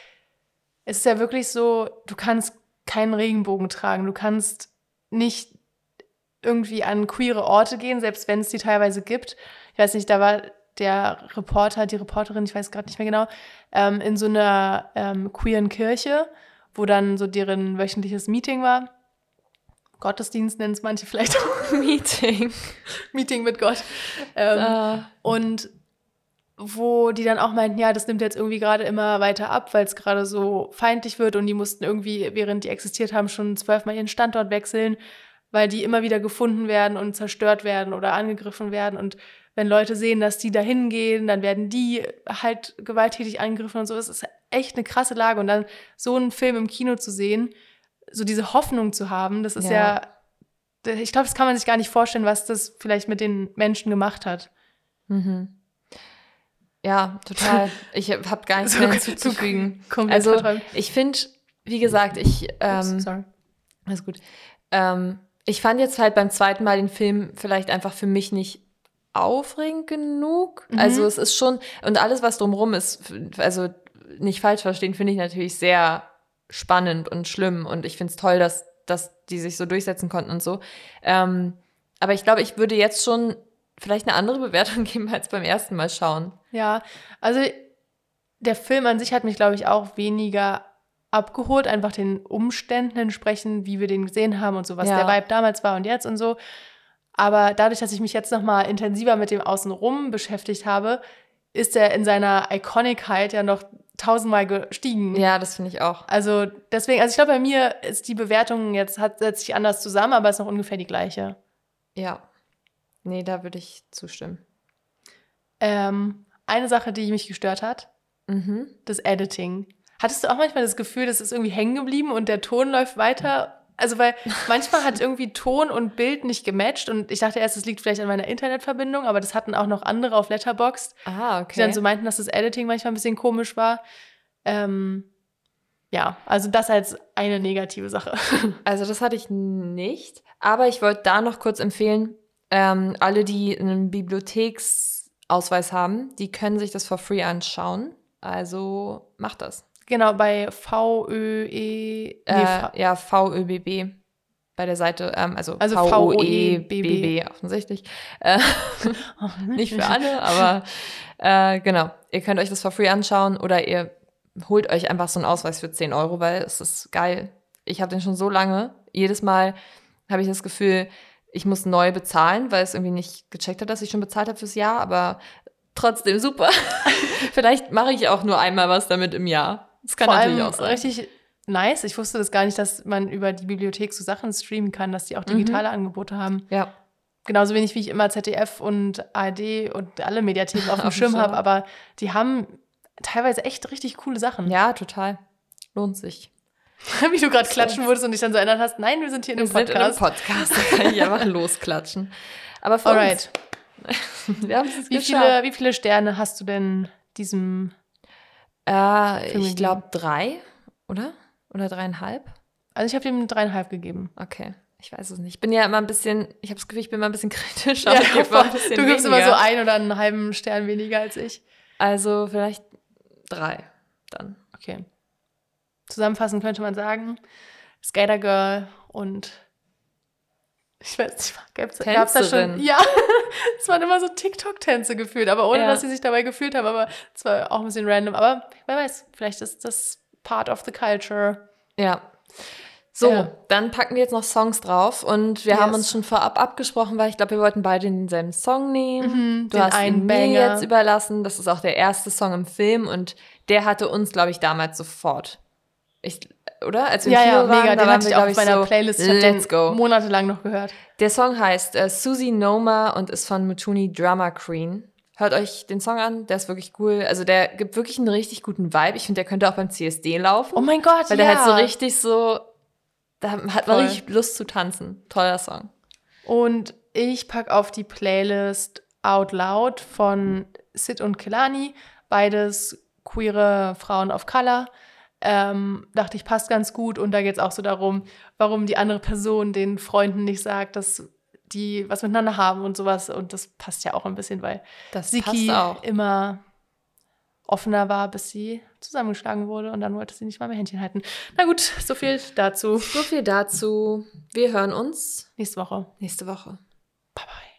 S1: ist es ja wirklich so, du kannst keinen Regenbogen tragen, du kannst nicht irgendwie an queere Orte gehen, selbst wenn es die teilweise gibt. Ich weiß nicht, da war der Reporter, die Reporterin, ich weiß gerade nicht mehr genau, ähm, in so einer ähm, queeren Kirche, wo dann so deren wöchentliches Meeting war. Gottesdienst nennen es manche vielleicht auch.
S2: Meeting.
S1: Meeting mit Gott. Ähm,
S2: Ah.
S1: Und wo die dann auch meinten, ja, das nimmt jetzt irgendwie gerade immer weiter ab, weil es gerade so feindlich wird und die mussten irgendwie, während die existiert haben, schon zwölfmal ihren Standort wechseln, weil die immer wieder gefunden werden und zerstört werden oder angegriffen werden. Und wenn Leute sehen, dass die da hingehen, dann werden die halt gewalttätig angegriffen und so. Es ist echt eine krasse Lage. Und dann so einen Film im Kino zu sehen, so diese Hoffnung zu haben, das ist ja,
S2: Ja.
S1: ich glaube, das kann man sich gar nicht vorstellen, was das vielleicht mit den Menschen gemacht hat.
S2: Mhm. Ja, total. Ich habe gar nichts mehr hinzuzufügen. Also ich finde, wie gesagt, ich ähm,
S1: sorry.
S2: alles gut. Ähm, ich fand jetzt halt beim zweiten Mal den Film vielleicht einfach für mich nicht aufregend genug.
S1: Mhm.
S2: Also es ist schon und alles was drumherum ist, also nicht falsch verstehen, finde ich natürlich sehr spannend und schlimm und ich finde es toll, dass dass die sich so durchsetzen konnten und so. Ähm, aber ich glaube, ich würde jetzt schon vielleicht eine andere Bewertung geben als beim ersten Mal schauen.
S1: Ja, also der Film an sich hat mich, glaube ich, auch weniger abgeholt, einfach den Umständen entsprechend, wie wir den gesehen haben und so, was
S2: Ja.
S1: der Vibe damals war und jetzt und so. Aber dadurch, dass ich mich jetzt noch mal intensiver mit dem Außenrum beschäftigt habe, ist er in seiner Iconicheit ja noch tausendmal gestiegen.
S2: Ja, das finde ich auch.
S1: Also deswegen, also ich glaube, bei mir ist die Bewertung jetzt, hat, setzt sich anders zusammen, aber ist noch ungefähr die gleiche.
S2: Ja. Nee, da würde ich zustimmen.
S1: Ähm, eine Sache, die mich gestört hat,
S2: Mhm.
S1: das Editing. Hattest du auch manchmal das Gefühl, das ist irgendwie hängen geblieben und der Ton läuft weiter? Also, weil manchmal hat irgendwie Ton und Bild nicht gematcht und ich dachte erst, es liegt vielleicht an meiner Internetverbindung, aber das hatten auch noch andere auf Letterboxd,
S2: Ah,
S1: die
S2: okay.
S1: dann so meinten, dass das Editing manchmal ein bisschen komisch war. Ähm, ja, also das als eine negative Sache.
S2: Also das hatte ich nicht, aber ich wollte da noch kurz empfehlen, ähm, alle, die einen Bibliotheksausweis haben, die können sich das for free anschauen. Also macht das.
S1: Genau, bei VÖE. Nee,
S2: Äh, ja, VÖBB bei der Seite, ähm, also,
S1: Also
S2: VOEBB offensichtlich. Äh, nicht für alle, aber äh, genau. Ihr könnt euch das for free anschauen oder ihr holt euch einfach so einen Ausweis für 10 Euro, weil es ist geil. Ich habe den schon so lange. Jedes Mal habe ich das Gefühl, ich muss neu bezahlen, weil es irgendwie nicht gecheckt hat, dass ich schon bezahlt habe fürs Jahr, aber trotzdem super. Vielleicht mache ich auch nur einmal was damit im Jahr. Das kann
S1: Vor
S2: natürlich
S1: allem
S2: auch sein.
S1: richtig nice. Ich wusste das gar nicht, dass man über die Bibliothek so Sachen streamen kann, dass die auch
S2: Mhm.
S1: digitale Angebote haben.
S2: Ja.
S1: Genauso wenig wie ich immer ZDF und ARD und alle Mediatheken auf dem Schirm habe,
S2: hab.
S1: aber die haben teilweise echt richtig coole Sachen.
S2: ja, total. Lohnt sich.
S1: wie du gerade klatschen wurdest und dich dann so erinnert hast, nein, wir sind hier in
S2: Wir
S1: einem
S2: sind in einem
S1: Podcast.
S2: Podcast, da kann ich einfach losklatschen. Aber für
S1: Alright.
S2: uns, wir haben es
S1: Wie
S2: geschafft.
S1: viele, wie viele Sterne hast du denn diesem
S2: Äh, ich glaube drei, oder? Oder dreieinhalb?
S1: Also ich habe dem dreieinhalb gegeben.
S2: Okay. Ich weiß es nicht. Ich bin ja immer ein bisschen, ich habe das Gefühl, ich bin immer ein bisschen kritisch.
S1: Ja,
S2: aber ich bisschen
S1: du gibst immer
S2: weniger.
S1: so einen oder einen halben Stern weniger als ich.
S2: Also vielleicht drei dann.
S1: Okay. Zusammenfassend könnte man sagen, Skater Girl und ich weiß nicht, gab's, gab's da schon? Ja, es waren immer so TikTok-Tänze gefühlt, aber ohne,
S2: Ja.
S1: dass sie sich dabei gefühlt haben. Aber es war auch ein bisschen random. Aber wer weiß, vielleicht ist das part of the culture.
S2: Ja. So,
S1: Ja.
S2: dann packen wir jetzt noch Songs drauf und wir haben
S1: Yes.
S2: uns schon vorab abgesprochen, weil ich glaube, wir wollten beide denselben Song nehmen.
S1: Mhm,
S2: Du hast
S1: einen
S2: mir jetzt überlassen. Das ist auch der erste Song im Film und der hatte uns, glaube ich, damals sofort. Ich, oder? Als wir
S1: Ja, ja,
S2: waren,
S1: mega. Den hatte ich auch auf meiner
S2: so,
S1: Playlist. Ich
S2: Let's go.
S1: monatelang noch gehört.
S2: Der Song heißt äh, Susie Noma und ist von Mutuni Drama Queen. Hört euch den Song an, der ist wirklich cool. Also der gibt wirklich einen richtig guten Vibe. Ich finde, der könnte auch beim CSD laufen.
S1: Oh mein Gott,
S2: Weil
S1: ja.
S2: der halt so richtig so, da hat man
S1: Voll.
S2: richtig Lust zu tanzen. Toller Song.
S1: Und ich packe auf die Playlist Out Loud von Sid und Kelani, beides queere Frauen of Color. Ähm, dachte ich, passt ganz gut. Und da geht es auch so darum, warum die andere Person den Freunden nicht sagt, dass die was miteinander haben und sowas. Und das passt ja auch ein bisschen, weil
S2: Das
S1: Siki immer offener war, bis sie zusammengeschlagen wurde. Und dann wollte sie nicht mal mehr Händchen halten. Na gut, so viel dazu.
S2: So viel dazu. Wir hören uns
S1: Nächste Woche.
S2: nächste Woche.
S1: Bye bye.